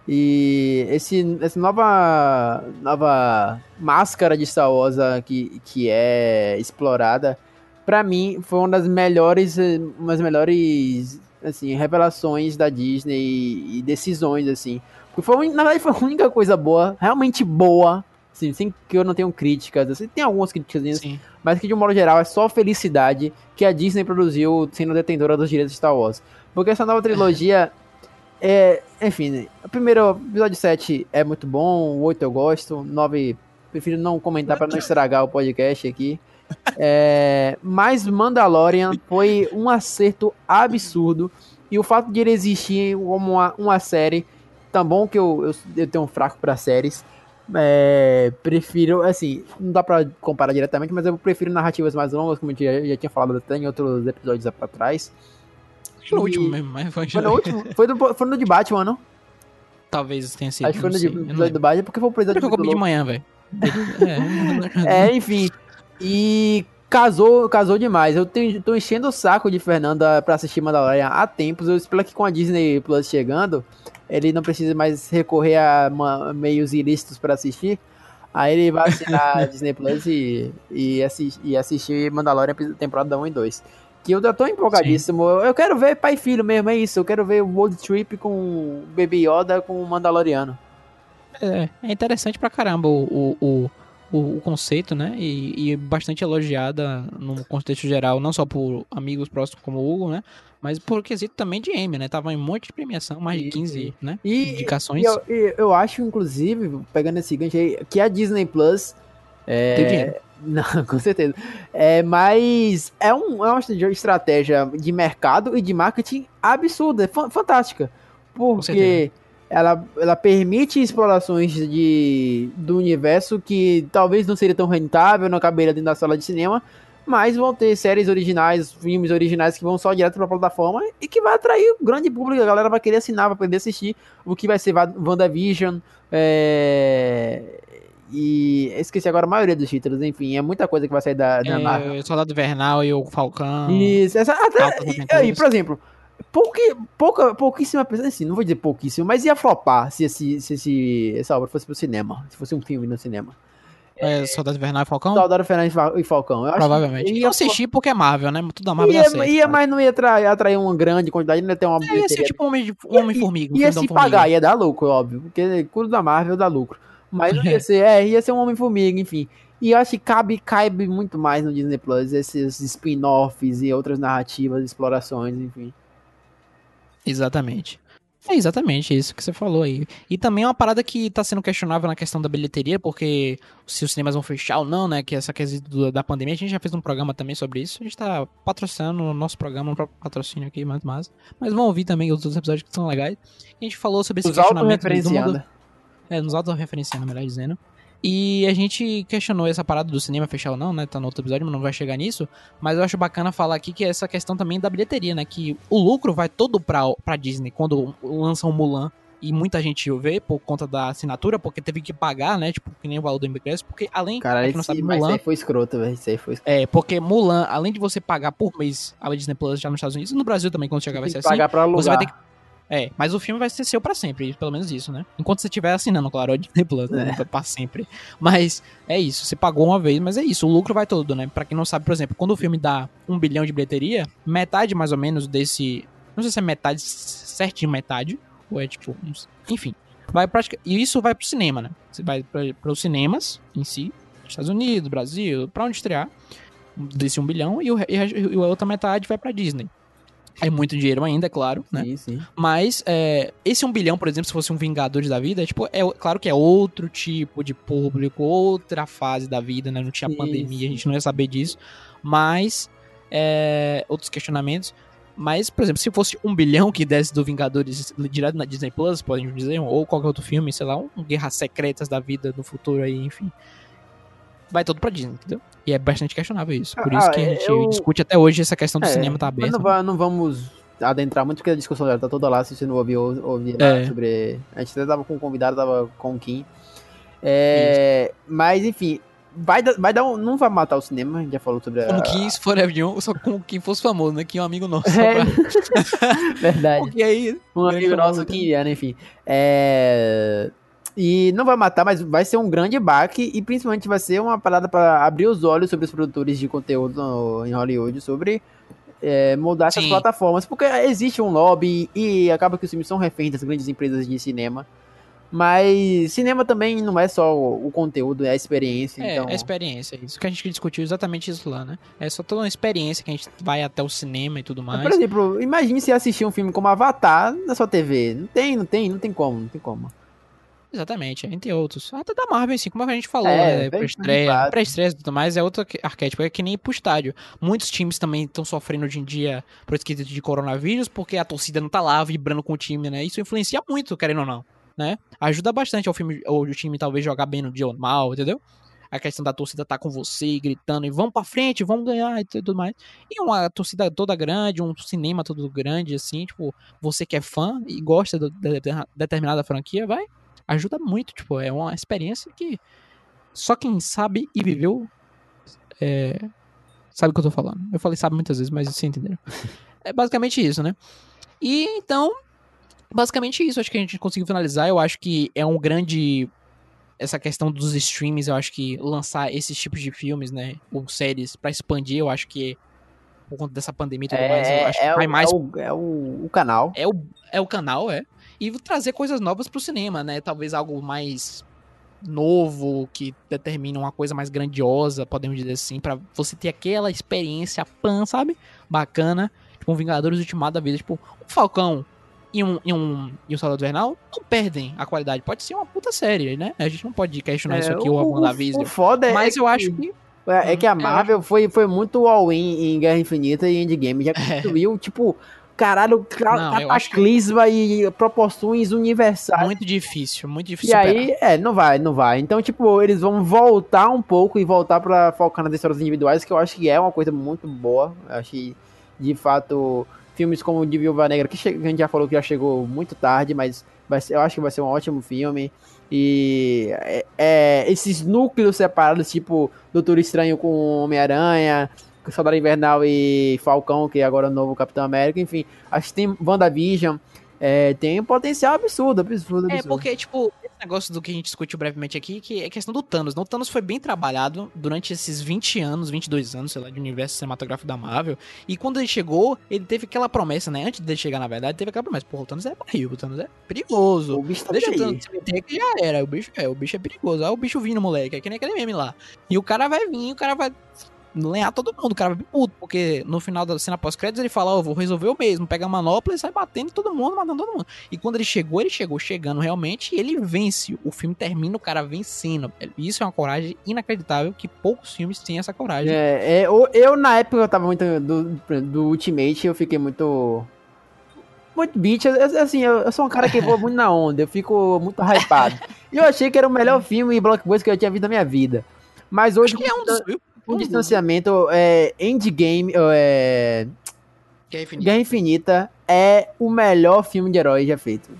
E esse, essa nova, nova máscara de Star Wars que, que é explorada, pra mim foi uma das melhores, uma das melhores assim, revelações da Disney e decisões, assim. Porque foi, na verdade, foi a única coisa boa, realmente boa, assim, sem que eu não tenha críticas, assim, tem algumas críticas, mas que de um modo geral é só felicidade que a Disney produziu sendo detentora dos direitos de Star Wars. Porque essa nova trilogia é, enfim, o primeiro episódio 7 é muito bom, o 8 eu gosto, o 9 prefiro não comentar para não estragar o podcast aqui. É, mas Mandalorian foi um acerto absurdo e o fato de ele existir como uma, uma série, tão bom que eu, eu, eu tenho um fraco para séries, é, prefiro, assim, não dá pra comparar diretamente, mas eu prefiro narrativas mais longas, como eu já, já tinha falado até em outros episódios pra trás.
Foi no
E-
último mesmo, mas foi,
Foi no último? Foi, do, foi no de Batman, não?
Talvez tenha sido.
Acho que foi no
sei,
de-
eu não
episódio do. Batman, porque foi o
Porque
episódio
eu comi de manhã, velho. É,
É, enfim. E casou, casou demais. Eu tenho, tô enchendo o saco de Fernanda pra assistir Mandalorian há tempos. Eu espero que com a Disney Plus chegando, ele não precise mais recorrer a ma- meios ilícitos pra assistir. Aí ele vai assinar a Disney Plus e, e, assis- e assistir Mandalorian temporada 1 e 2. Que eu tô empolgadíssimo. Eu- Eu quero ver pai e filho mesmo, é isso. Eu quero ver o World Trip com o Baby Yoda com o Mandaloriano.
É, é interessante pra caramba o, o, o, o conceito, né? E, e bastante elogiada no contexto geral, não só por amigos próximos como o Hugo, né? Mas por quesito também de Emmy, né? Tava em um monte de premiação, mais de
Isso,
15 né?
E,
indicações.
E eu, e eu acho, inclusive, pegando esse gancho aí, que a Disney Plus. É...
Tem dinheiro.
Não, com certeza. É, mas é, um, é uma estratégia de mercado e de marketing absurda, é fan- fantástica. Porque ela, ela permite explorações de, do universo que talvez não seria tão rentável, não caberia dentro da sala de cinema, mas vão ter séries originais, filmes originais que vão só direto pra plataforma e que vai atrair o grande público, a galera vai querer assinar, vai poder assistir o que vai ser WandaVision, é... e esqueci agora a maioria dos títulos, enfim, é muita coisa que vai sair da, da Marvel.
É, Soldado Invernal e o Falcão.
Isso, essa, até, e- aí, por exemplo, pouqui, pouca, pouquíssima pessoa, assim, não vou dizer pouquíssimo, mas ia flopar se, esse, se essa obra fosse pro cinema, se fosse um filme no cinema.
É, Soldado Invernal e Falcão?
Saudade Fernandes e Fal- e Falcão. Eu acho
Provavelmente.
Ia,
Eu assisti porque é Marvel, né? Tudo da Marvel
ia,
certo,
ia,
cara.
mas não ia atrair, atrair uma grande quantidade, não ia ter uma
É, ia ser tipo um Homem-
Ia-
Homem-Formiga.
ia se
Homem-Formiga.
pagar, ia dar lucro, óbvio, porque tudo da Marvel dá lucro. Mas não ia ser, é, ia ser um Homem-Formiga, enfim. E eu acho que cabe, cabe muito mais no Disney Plus, esses spin-offs e outras narrativas, explorações, enfim.
Exatamente. É exatamente isso que você falou aí. E também é uma parada que tá sendo questionável na questão da bilheteria, porque se os cinemas vão fechar ou não, né? Que essa questão da pandemia, a gente já fez um programa também sobre isso. A gente tá patrocinando o nosso programa, um próprio patrocínio aqui, mais massa. Mas vão ouvir também os outros episódios que são legais. A gente falou sobre esse
Os
questionamento do mundo. É, nos autorreferenciando, melhor dizendo. E a gente questionou essa parada do cinema fechar ou não, né? Tá no outro episódio, mas não vai chegar nisso. Mas eu acho bacana falar aqui que é essa questão também da bilheteria, né? Que o lucro vai todo pra, pra Disney quando lançam o Mulan. E muita gente vê por conta da assinatura, porque teve que pagar, né? Tipo, que nem o valor do ingresso. Porque além,
Cara,
quem não
esse,
sabe,
mas
Mulan...
aí foi escroto, velho. Isso aí foi escroto.
É, porque Mulan, além de você pagar por mês a Disney Plus já nos Estados Unidos, e no Brasil também, quando chegar, vai ser assim.
pagar pra alugar.
Você vai ter que. É, mas o filme vai ser seu pra sempre, pelo menos isso, né? Enquanto você estiver assinando, claro, o Disney Plus, né? pra sempre. Mas é isso, você pagou uma vez, mas é isso, o lucro vai todo, né? Pra quem não sabe, por exemplo, quando o filme dá um bilhão de bilheteria, metade mais ou menos desse. Não sei se é metade, certinho metade, ou é tipo. uns- Enfim. Vai pratica... E isso vai pro cinema, né? Você vai para os cinemas em si, Estados Unidos, Brasil, pra onde estrear, desse um bilhão, e, o, e a outra metade vai pra Disney. É muito dinheiro ainda, é claro, né?
Sim, sim.
Mas é, esse um bilhão, por exemplo, se fosse um Vingadores da vida, é, tipo, é claro que é outro tipo de público, outra fase da vida, né? Não tinha
Isso.
pandemia, a gente não ia saber disso. Mas é, outros questionamentos. Mas, por exemplo, se fosse um bilhão que desse do Vingadores direto na Disney Plus, podemos dizer, ou qualquer outro filme, sei lá, um Guerras Secretas da vida do futuro aí, enfim. Vai todo pra Disney, entendeu? E é bastante questionável isso. Por isso
Ah,
que a gente
eu-
discute até hoje essa questão do
É,
cinema tá
mas
aberta.
Não, va- não vamos adentrar muito, porque a discussão já tá toda lá. Se você não ouviu, ouvir
É.
sobre. A gente até tava com um convidado, tava com o Kim. É, mas, enfim, vai, dar- vai dar um. Não vai matar o cinema, a gente já falou sobre a.
Como quem se for Young, só como quem fosse famoso, né? Que é um amigo nosso.
É.
pra-
Verdade.
Porque aí.
Um amigo
famoso
nosso que Indiana, enfim. É. E não vai matar, mas vai ser um grande baque e principalmente vai ser uma parada para abrir os olhos sobre os produtores de conteúdo no- em Hollywood sobre é, mudar essas
Sim.
plataformas, porque existe um lobby e acaba que os filmes são reféns das grandes empresas de cinema. Mas cinema também não é só o, o conteúdo, é a experiência.
É,
então...
é experiência. Isso que a gente discutiu exatamente isso lá, né? É só toda uma experiência que a gente vai até o cinema e tudo mais.
Por exemplo, imagine se assistir um filme como Avatar na sua TV. Não tem, não tem, não tem como, não tem como.
Exatamente, entre outros. Até da Marvel, assim, como a gente falou,
É,
é,
bem
pré-estreia. Pré-estreia e tudo mais é outro arquétipo, é que nem ir pro estádio. Muitos times também estão sofrendo hoje em dia por esse quesito de coronavírus, porque a torcida não tá lá vibrando com o time, né? Isso influencia muito, querendo ou não, né? Ajuda bastante ao, filme, ao time talvez jogar bem no dia ou mal, entendeu? A questão da torcida tá com você, gritando, e vamos pra frente, vamos ganhar e tudo mais. E uma torcida toda grande, um cinema todo grande, assim, tipo, você que é fã e gosta de determinada franquia, vai ajuda muito, tipo, é uma experiência que só quem sabe e viveu é, sabe o que eu tô falando. Eu falei sabe muitas vezes, mas vocês entenderam. É basicamente isso, né? E então, basicamente isso, acho que a gente conseguiu finalizar. Eu acho que é um grande essa questão dos streams, eu acho que lançar esses tipos de filmes, né, ou séries pra expandir, eu acho que por conta dessa pandemia e tudo mais, eu acho que
é,
vai
o,
mais
é, o, é o- o canal.
é o, é o canal, é. E trazer coisas novas pro cinema, né? Talvez algo mais novo, que determine uma coisa mais grandiosa, podemos dizer assim, pra você ter aquela experiência pan, sabe? Bacana. Tipo, um Vingadores Ultimato da vida. Tipo, um Falcão e um, e um, e um Soldado Invernal não perdem a qualidade. Pode ser uma puta série, né? A gente não pode questionar isso aqui,
É, o,
ou a
o,
WandaVision.
o foda é
Mas eu
que-
acho que
É, é que a
Hum, eu
Marvel foi, foi muito all-in em Guerra Infinita e Endgame. Já construiu, tipo, caralho, cataclisma e proporções universais.
muito difícil, muito
E
difícil superar.
aí, é, não vai, não vai. Então, tipo, eles vão voltar um pouco e voltar pra focar nas histórias individuais, que eu acho que é uma coisa muito boa. Eu acho que, de fato, filmes como o de Viúva Negra, que a gente já falou que já chegou muito tarde, mas vai ser- eu acho que vai ser um ótimo filme. E é, é, esses núcleos separados, tipo Doutor Estranho com Homem-Aranha, Soldado Invernal e Falcão, que é agora o novo Capitão América, enfim, acho que tem WandaVision, é, tem um potencial absurdo, absurdo,
É,
absurdo.
porque, tipo, esse negócio do que a gente discutiu brevemente aqui, que é questão do Thanos. né? O Thanos foi bem trabalhado durante esses 20 anos, 22 anos, sei lá, de universo cinematográfico da Marvel. E quando ele chegou, ele teve aquela promessa, né? Antes dele chegar, na verdade, teve aquela promessa. Pô, o Thanos é barril, o Thanos é perigoso.
O bicho tá
Deixa o. Thanos se meter que já era. O bicho é, o bicho é perigoso. Olha o bicho vindo, moleque. É que nem aquele meme lá. E o cara vai vir, o cara vai lenhar todo mundo. O cara vai puto. Porque no final da cena pós-créditos ele fala: Ó, vou resolver eu mesmo. Pega a manopla e sai batendo todo mundo, matando todo mundo. E quando ele chegou, ele chegou chegando realmente e ele vence. O filme termina o cara vencendo. Isso é uma coragem inacreditável que poucos filmes têm essa coragem.
É, é, eu, eu, na época eu tava muito do, do Ultimate, eu fiquei muito. Muito beat, eu- assim, eu, eu sou um cara que voa muito na onda, eu fico muito hypado. E eu achei que era o melhor filme blockbuster que eu tinha visto na minha vida. Mas hoje,
Acho que é um dos.
Com distanciamento, é, Endgame, é,
Que é infinito.
Guerra Infinita é o melhor filme de herói já feito.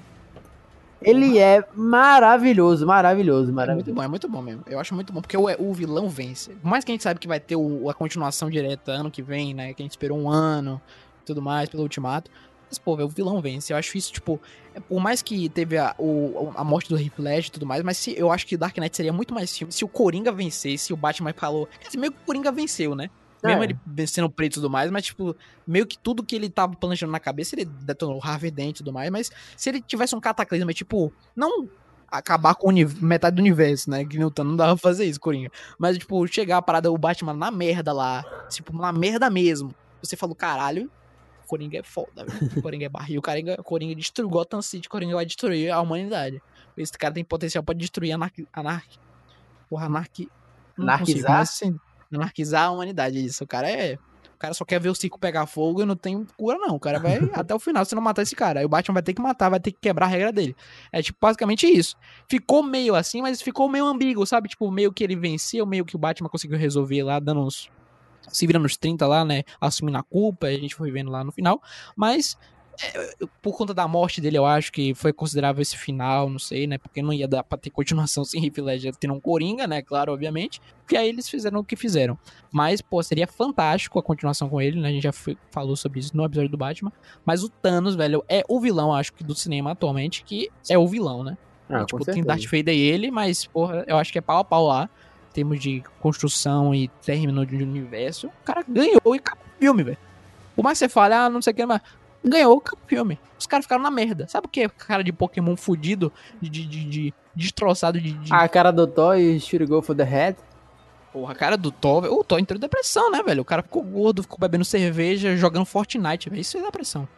Ele é maravilhoso, maravilhoso,
É muito
maravilhoso.
bom, é muito bom mesmo. Eu acho muito bom, porque o, o vilão vence. Por mais que a gente sabe que vai ter o- a continuação direta ano que vem, né? Que a gente esperou um ano e tudo mais pelo Ultimato. Mas, pô, o vilão vence. Eu acho isso, tipo. é, por mais que teve a, o- a morte do Heath Ledger e tudo mais, mas se, eu acho que Dark Knight seria muito mais filme se o Coringa vencesse, o Batman falou. Quer dizer, meio que o Coringa venceu, né? Mesmo
É.
ele vencendo o preto e tudo mais, mas, tipo, meio que tudo que ele tava planejando na cabeça, ele detonou o Harvey Dent e tudo mais, mas se ele tivesse um cataclisma, tipo, não acabar com metade do universo, né? Que Newton não dava pra fazer isso, Coringa. Mas, tipo, chegar a parada, o Batman na merda lá, tipo, na merda mesmo. Você falou, caralho, Coringa é foda, velho. Coringa é barril, Coringa, Coringa destruiu Gotham City, Coringa vai destruir a humanidade. Esse cara tem potencial pra destruir a anarquia. Anarqui... Porra, anarqui... consigo,
Anarquizar?
mas, assim, anarquizar a humanidade, isso. O cara é. O cara só quer ver o circo pegar fogo e não tem cura, não. O cara vai até o final se não matar esse cara. Aí o Batman vai ter que matar, vai ter que quebrar a regra dele. É tipo basicamente isso. Ficou meio assim, mas ficou meio ambíguo, sabe? Tipo, meio que ele venceu, meio que o Batman conseguiu resolver lá, dando uns. Se vira nos 30 lá, né? Assumindo a culpa, a gente foi vendo lá no final. Mas por conta da morte dele, eu acho que foi considerável esse final, não sei, né? Porque não ia dar pra ter continuação sem Heath Ledger tendo um Coringa, né? Claro, obviamente. E aí eles fizeram o que fizeram. Mas, pô, seria fantástico a continuação com ele, né? A gente já foi, falou sobre isso no episódio do Batman. Mas o Thanos, velho, é o vilão, acho que, do cinema atualmente, que é o vilão, né?
Ah,
E, tipo, tem Darth Vader e ele, mas, porra, eu acho que é pau a pau lá. Termos de construção e término de universo. O cara ganhou e acabou o filme, velho. Por mais que você fale, ah, não sei o que, mas ganhou o filme. Os caras ficaram na merda. Sabe o que? Cara de Pokémon fudido, de, de, de- de- destroçado de. de...
A cara do Thor e Should Go for the Head.
Porra, a cara do Thor, velho, o Thor entrou em depressão, né, velho? O cara ficou gordo, ficou bebendo cerveja, jogando Fortnite, velho. Isso é depressão.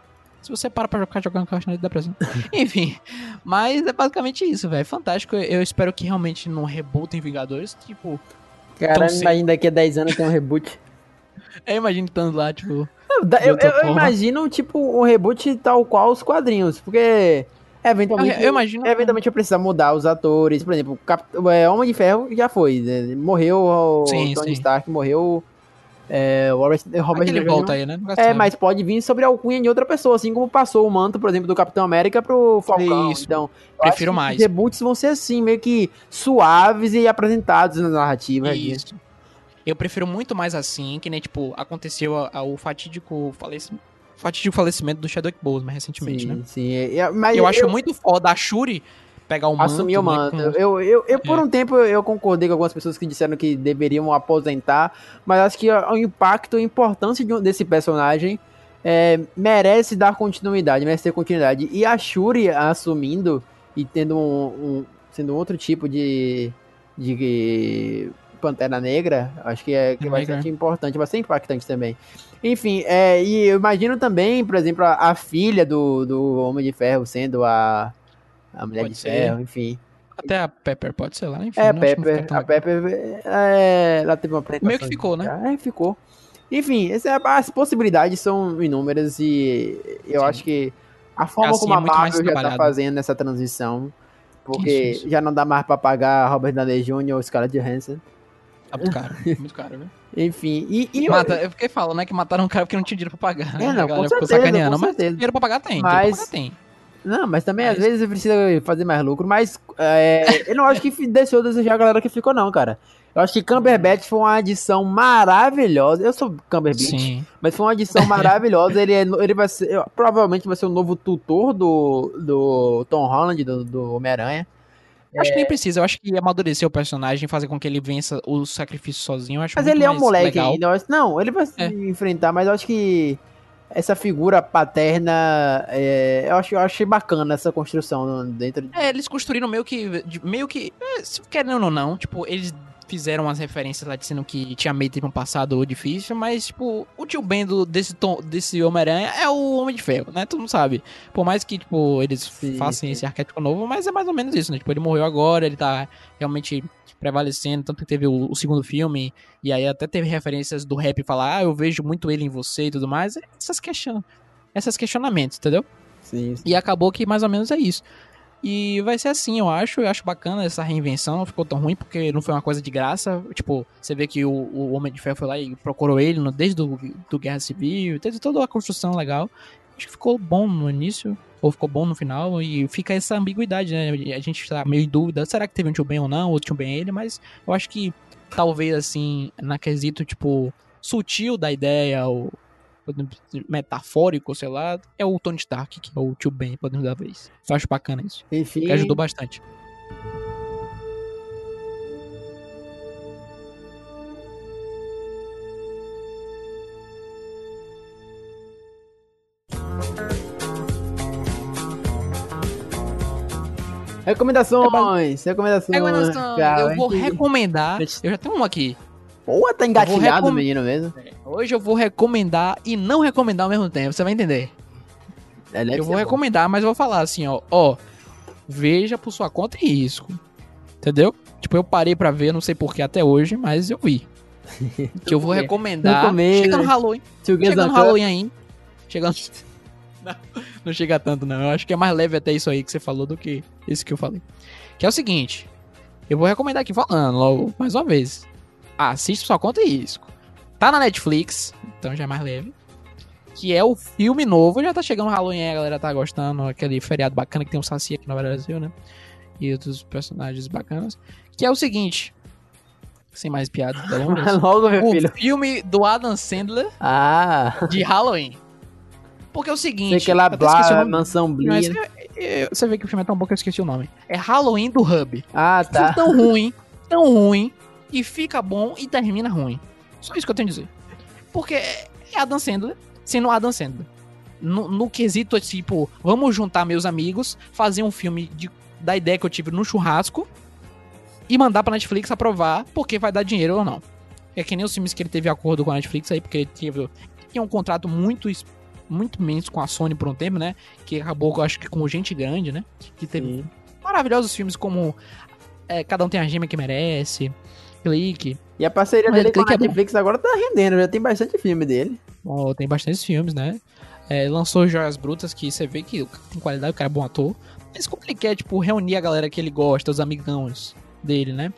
Se você para pra jogar jogando Fortnite, é depressão. Enfim, mas é basicamente isso, velho. Fantástico. Eu espero que realmente não rebootem Vingadores. Tipo,
Cara,
sei.
imagina daqui a 10 anos tem um reboot.
eu imagino estando lá, tipo.
Eu, eu, eu imagino, tipo, um reboot tal qual os quadrinhos. Porque, eventualmente,
Eu, eu imagino.
eventualmente vai precisar mudar os atores. Por exemplo, Cap... é, Homem de Ferro já foi. né? Morreu o
Sim,
Tony
sim.
Stark, morreu é, o Robert, Robert Downey
volta aí, né?
É, mas pode vir sobre a alcunha de outra pessoa, assim como passou o manto, por exemplo, do Capitão América pro Falcão.
Isso.
Então, eu
Prefiro mais.
Os reboots vão ser assim, meio que suaves e apresentados na narrativa. aqui.
Isso. Eu prefiro muito mais assim, que nem, tipo, aconteceu o fatídico falecimento. Fatídico falecimento do Chadwick Boseman recentemente,
sim,
né?
sim. É, é, mas
Eu, acho muito foda a Shuri pegar o manto.
assumir o
né,
manto.
com-
Eu, eu, eu, por
É.
um tempo, eu, concordei com algumas pessoas que disseram que deveriam aposentar, mas acho que o impacto e a importância de um- desse personagem é, merece dar continuidade, merece ter continuidade. E a Shuri assumindo e tendo um, um- sendo outro tipo de, de Pantera Negra, acho que é, que é bastante importante, bastante impactante também. Enfim, é, e eu imagino também, por exemplo, a, a filha do, do Homem de Ferro sendo a, a Mulher
Pode
de
ser.
Ferro, enfim.
Até a Pepper pode ser lá, enfim.
É, Pepper, a. Pepper, é, ela teve uma apresentação.
Meio que ficou, né?
É, ficou. Enfim, essa é- as possibilidades são inúmeras e eu
Sim.
acho que a forma
Assim,
como
é
a Marvel já tá fazendo essa transição, porque
Isso, isso.
já não dá mais pra pagar Robert Downey Jr. ou Scarlett Johansson.
Tá muito caro. muito caro, viu?
Enfim, e, e
Mata, eu fiquei falando, né? Que mataram um cara porque não tinha dinheiro pra pagar.
É,
né?
não,
A
com certeza, com
Mas
certeza.
dinheiro pra pagar tem.
Mas-
Dinheiro pra pagar tem.
Não, mas também às
Mas-
vezes precisa fazer mais lucro, mas é, eu não acho que deixou a desejar a galera que ficou não, cara. Eu acho que Cumberbatch foi uma adição maravilhosa. Eu sou Cumberbatch,
Sim.
mas foi uma adição maravilhosa. Ele, é, ele vai ser, provavelmente vai ser o novo tutor do, do Tom Holland, do, do Homem-Aranha.
Eu acho que nem precisa. Eu acho que amadurecer o personagem, fazer com que ele vença o sacrifício sozinho, acho
Mas ele é um moleque
legal.
ainda. Não, ele vai se
É.
enfrentar, mas eu acho que essa figura paterna, é, eu, acho, eu achei bacana essa construção dentro de...
É, eles construíram meio que. meio que. É, se querendo ou não, tipo, eles fizeram umas referências lá dizendo que Tia May teve um passado difícil, mas, tipo, o tio Ben do, desse, tom, desse Homem-Aranha é o Homem de Ferro, né? Tu não sabe. Por mais que, tipo, eles
Sim,
façam
sim.
esse arquétipo novo, mas é mais ou menos isso, né? Tipo, ele morreu agora, ele tá realmente prevalecendo, tanto que teve o, o segundo filme, e aí até teve referências do rap falar, ah, eu vejo muito ele em você e tudo mais. Essas question... Esses questionamentos, entendeu?
Sim,
E acabou que mais ou menos é isso. E vai ser assim, eu acho. Eu acho bacana essa reinvenção. Não ficou tão ruim porque não foi uma coisa de graça. Tipo, você vê que o, o Homem de Ferro foi lá e procurou ele no, desde do, do Guerra Civil. Teve toda a construção legal. Acho que ficou bom no início. Ou ficou bom no final. E fica essa ambiguidade, né? A gente tá meio em dúvida. Será que teve um tio Ben ou não? Ou tio Ben ele? Mas eu acho que talvez assim, na quesito, tipo, sutil da ideia. Ou metafórico, sei lá, é o Tony Stark, que é o tio Ben, podemos dar vez. Eu acho bacana isso.
Enfim,
Que ajudou bastante.
recomendações, recomendações.
Recomendação,
cara,
eu vou recomendar. Eu já tenho um aqui.
Pô, tá engatilhado o menino mesmo.
Hoje eu vou recomendar e não recomendar ao mesmo tempo, você vai entender.
É,
eu vou
bom.
recomendar, mas eu vou falar assim, ó, ó, veja por sua conta e risco. Entendeu? Tipo, eu parei pra ver, não sei porquê até hoje, mas eu vi. que eu vou recomendar.
No comer,
Chega no? Halloween. Chega no. Halloween aí. Chegando. Não, não chega tanto, não. Eu acho que é mais leve até isso aí que você falou do que isso que eu falei. Que é o seguinte. Eu vou recomendar aqui falando logo, mais uma vez. Assiste sua conta e risco. Tá na Netflix, então já é mais leve. que é o filme novo. Já tá chegando o Halloween, a galera tá gostando. Aquele feriado bacana que tem um Saci aqui no Brasil, né? E outros personagens bacanas. Que é o seguinte. Sem mais piadas delongas.
Logo, meu
o
filho.
filme do Adam Sandler
Ah,
de Halloween. Porque é o seguinte.
sei que lá,
esqueci o
blá, mansão Blia.
é, é, você vê que o filme é tão bom que eu esqueci o nome. É Halloween do Hub.
Ah, tá.
tão ruim, tão ruim, e fica bom e termina ruim. Só isso que eu tenho a dizer. Porque é Adam Sandler sendo Adam Sandler. No, no quesito, tipo, vamos juntar meus amigos, fazer um filme de, da ideia que eu tive no churrasco e mandar pra Netflix aprovar porque vai dar dinheiro ou não. É que nem os filmes que ele teve acordo com a Netflix aí, porque ele teve, tinha um contrato muito, muito imenso com a Sony por um tempo, né? Que acabou, eu acho que com Gente Grande, né? Que teve
Sim.
maravilhosos filmes como é, Cada Um Tem a Gema Que Merece, Clique.
E a parceria dele com a
é.
Netflix agora tá rendendo, já tem bastante filme dele.
Bom, tem bastantes filmes, né? É, lançou Joias Brutas, que você vê que tem qualidade, o cara é bom ator. Mas como ele quer, tipo, reunir a galera que ele gosta, os amigãos dele, né?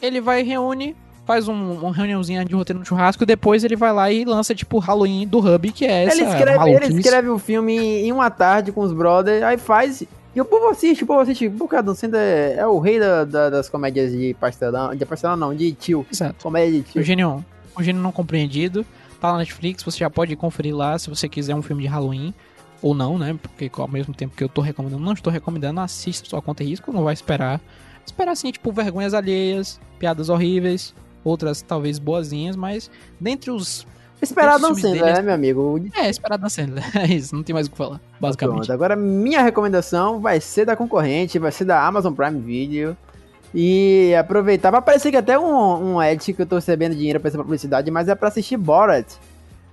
Ele vai, reúne, faz um, uma reuniãozinha de roteiro no churrasco, depois ele vai lá e lança, tipo, Halloween do Hub, que é essa
ele, escreve, ele escreve o filme em uma tarde com os brothers, aí faz. E o povo assiste, o povo assiste. Porque Adam Sandler é, é o rei da- da- das comédias de pastelão. De pastelão não, de tio.
Exato.
Comédia de
O
tio.
gênio, o gênio não compreendido. Tá na Netflix, você já pode conferir lá se você quiser um filme de Halloween. Ou não, né? Porque ao mesmo tempo que eu tô recomendando, não estou recomendando, assista sua conta e risco, não vai esperar. Esperar assim, tipo, vergonhas alheias, piadas horríveis, outras talvez boazinhas, mas dentre os.
Esperar Adam
filmes
Sandler,
dele-
né, meu amigo?
É, esperar da Sandler. É isso, não tem mais o que falar, basicamente.
Pronto, agora minha recomendação vai ser da concorrente, vai ser da Amazon Prime Video. E aproveitar, vai parecer que até um, um ad que eu tô recebendo dinheiro pra essa publicidade, mas é pra assistir Borat.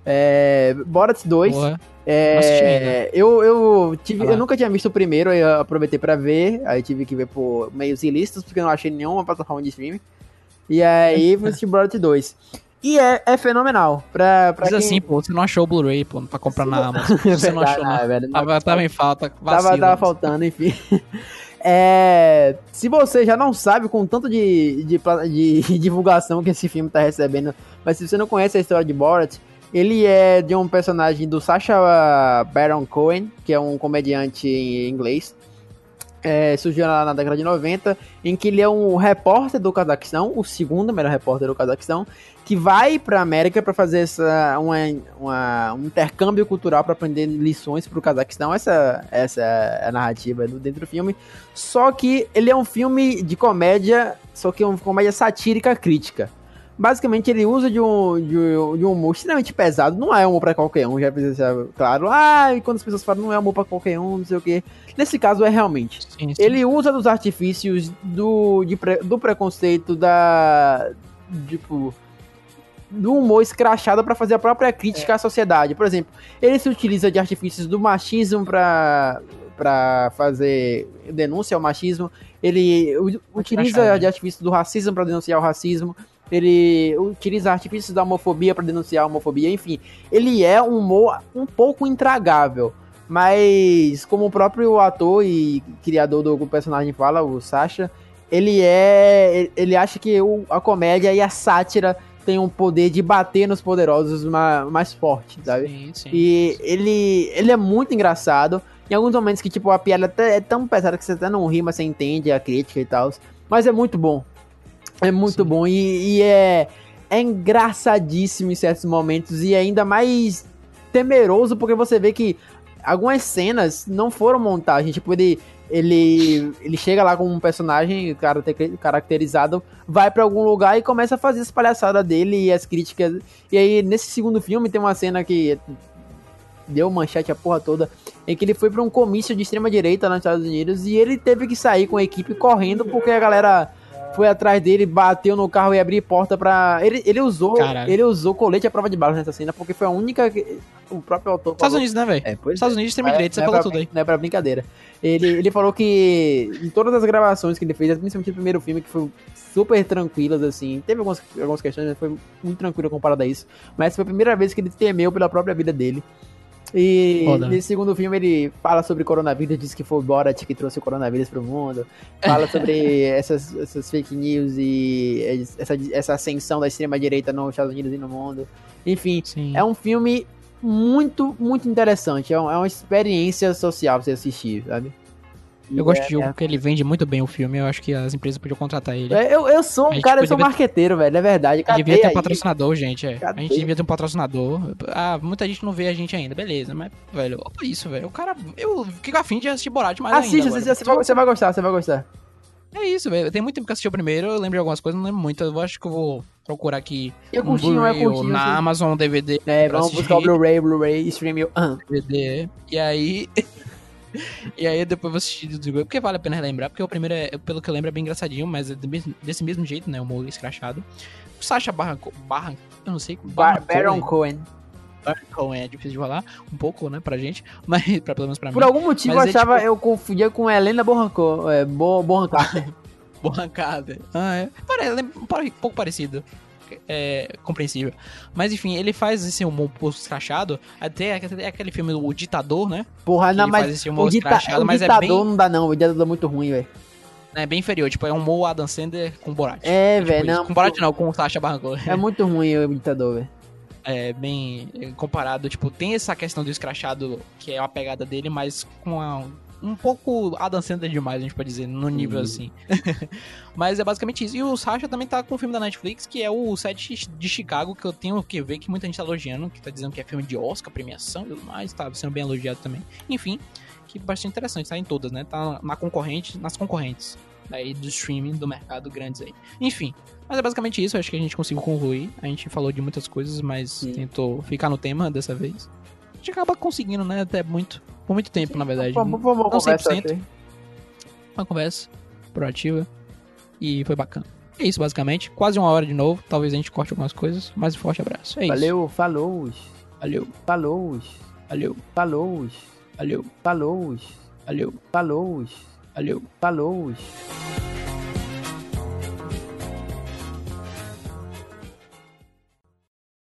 É, Borat 2.
Porra, não assisti ainda.
É, eu, eu, tive,
Ah
eu nunca tinha visto o primeiro, aí eu aproveitei pra ver, aí tive que ver por meios ilícitos, porque eu não achei nenhuma plataforma de streaming. E aí fui assistir Borat 2. E é, é fenomenal. Pra, pra
Diz
quem...
assim, pô, você não achou o Blu-ray, pô, pra comprar na Amazon. Você não achou, não.
é verdade.
Tava, tava em falta,
Tava,
vacilo.
tava faltando, enfim. É, se você já não sabe com tanto de, de, de divulgação que esse filme tá recebendo, mas se você não conhece a história de Borat, ele é de um personagem do Sacha Baron Cohen, que é um comediante em inglês. É, surgiu lá na década de 90, em que ele é um repórter do Cazaquistão, o segundo melhor repórter do Cazaquistão, que vai pra América para fazer essa, uma, uma- um intercâmbio cultural para aprender lições pro Cazaquistão. Essa, essa é a narrativa do, dentro do filme. Só que ele é um filme de comédia, só que é uma comédia satírica crítica. Basicamente, ele usa de um, de, um- de um humor extremamente pesado. Não é humor pra qualquer um, já precisa ser claro. Ah, e quando as pessoas falam não é humor pra qualquer um, não sei o que. Nesse caso, é realmente.
Sim, sim.
Ele usa dos artifícios do, de do preconceito, da. Tipo. Do humor escrachado pra fazer a própria crítica à sociedade. Por exemplo, ele se utiliza de artifícios do machismo pra, pra fazer denúncia ao machismo. Ele utiliza de artifícios do racismo pra denunciar o racismo. Ele utiliza artifícios da homofobia pra denunciar a homofobia. Enfim, ele é um humor um pouco intragável. Mas, como o próprio ator e criador do personagem fala, o Sasha, ele é. Ele acha que a comédia e a sátira tem um poder de bater nos poderosos ma- mais forte, sabe?
Sim, sim.
E ele, ele é muito engraçado. Em alguns momentos que, tipo, a piada até é tão pesada que você até não ri, mas você entende a crítica e tal. Mas é muito bom. É muito
Sim.
bom. E, e é, é engraçadíssimo em certos momentos. E é ainda mais temeroso porque você vê que algumas cenas não foram montagem. Tipo, ele, ele, ele chega lá com um personagem caracter- caracterizado, vai pra algum lugar e começa a fazer as palhaçadas dele e as críticas. E aí, nesse segundo filme, tem uma cena que deu manchete a porra toda, em que ele foi pra um comício de extrema direita nos Estados Unidos e ele teve que sair com a equipe correndo porque a galera foi atrás dele, bateu no carro e abriu porta pra. Ele, ele usou.
Caralho.
Ele usou colete à prova de balas nessa cena, porque foi a única. que- O próprio autor.
Estados
falou-
Unidos, né, velho?
É, pois
Estados Unidos, extrema direita, você
é
tudo aí.
Não é pra brincadeira. Ele, ele falou que em todas as gravações que ele fez, principalmente no primeiro filme, que foi super tranquilas, assim. Teve algumas, algumas questões, mas foi muito tranquilo comparado a isso. Mas foi a primeira vez que ele temeu pela própria vida dele. E
Foda.
nesse segundo filme ele fala sobre coronavírus, diz que foi o Borat que trouxe o coronavírus pro mundo. Fala sobre essas, essas fake news e essa, essa ascensão da extrema direita nos Estados Unidos e no mundo. Enfim,
Sim.
é um filme muito, muito interessante. É, um- é uma experiência social pra você assistir, sabe?
Eu gosto
É,
de Diogo porque ele vende muito bem o filme. Eu acho que as empresas podiam contratar ele.
é, eu, eu sou um cara, eu sou
podia-
marqueteiro, velho, é verdade.
A gente
Cadê
devia ter um patrocinador, gente. É. A gente devia ter um patrocinador. Ah, muita gente não vê a gente ainda, beleza. Mas, velho, olha isso, velho. O cara. Eu fico afim de assistir Borat mais
Assiste,
ainda.
assiste, você vai, você vai gostar, você vai gostar.
É isso, velho. Tem muito tempo que eu assisti o primeiro. Eu lembro de algumas coisas, não lembro muito. Eu acho que eu vou procurar aqui.
E é
um
curtinho, é curtinho.
Na
assim.
Amazon DVD.
É, vamos
assistir.
buscar o Blu-ray, Blu-ray, stream eu. Ah,
DVD. E aí. e aí depois eu vou assistir do Diogo. Porque vale a pena relembrar. Porque o primeiro, é, pelo que eu lembro, é bem engraçadinho, mas é desse mesmo jeito, né? O humor escrachado. O Sacha Barra. Barra eu não sei.
Bar Baron
Cohen. Baron Cohen é difícil de falar. Um pouco, né, pra gente. Mas, pra, pelo menos pra
Por
mim.
algum motivo
Mas
eu
é,
achava,
tipo-
eu confundia com Helena Bonham é, Bo- Bonham Carter.
Ah, é. Parece, um pouco parecido. É compreensível. Mas enfim, ele faz esse humor um pouco escrachado. Até aquele- aquele filme O Ditador, né?
Porra, não,
ele
mas
faz esse humor
o, dita
escrachado,
o
mas é
ditador
bem-
não dá não, o ditador é muito ruim, velho.
É bem inferior. Tipo, é um humor Adam Sandler com Borat.
É,
Tipo
velho,
isso.
não.
Com Borat não, com o Sacha Baron Cohen.
É muito ruim o ditador, velho.
É bem é, comparado. Tipo, tem essa questão do escrachado, que é a pegada dele, mas com a- um pouco Adam Sandler demais, a gente pode dizer, no nível
Uhum.
assim. mas é basicamente isso. E o Sacha também tá com um filme da Netflix, que é o Set de Chicago, que eu tenho que ver que muita gente tá elogiando, que tá dizendo que é filme de Oscar, premiação e tudo mais, tá sendo bem elogiado também. Enfim, que bastante interessante, tá em todas, né? Tá na concorrente, nas concorrentes aí do streaming do mercado grandes aí. Enfim, mas é basicamente isso, acho que a gente conseguiu concluir. A gente falou de muitas coisas, mas
Sim.
tentou ficar no tema dessa vez. A gente acaba conseguindo, né? Até muito, por muito tempo, na verdade.
Uma boa
Não
conversa
100%.
até.
Uma conversa proativa e foi bacana. É isso, basicamente. Quase uma hora de novo. Talvez a gente corte algumas coisas, mas um forte abraço. É isso.
Valeu, falou,
Valeu,
falou,
valeu,
falou,
valeu,
falou,
valeu,
falou,
valeu.
falou.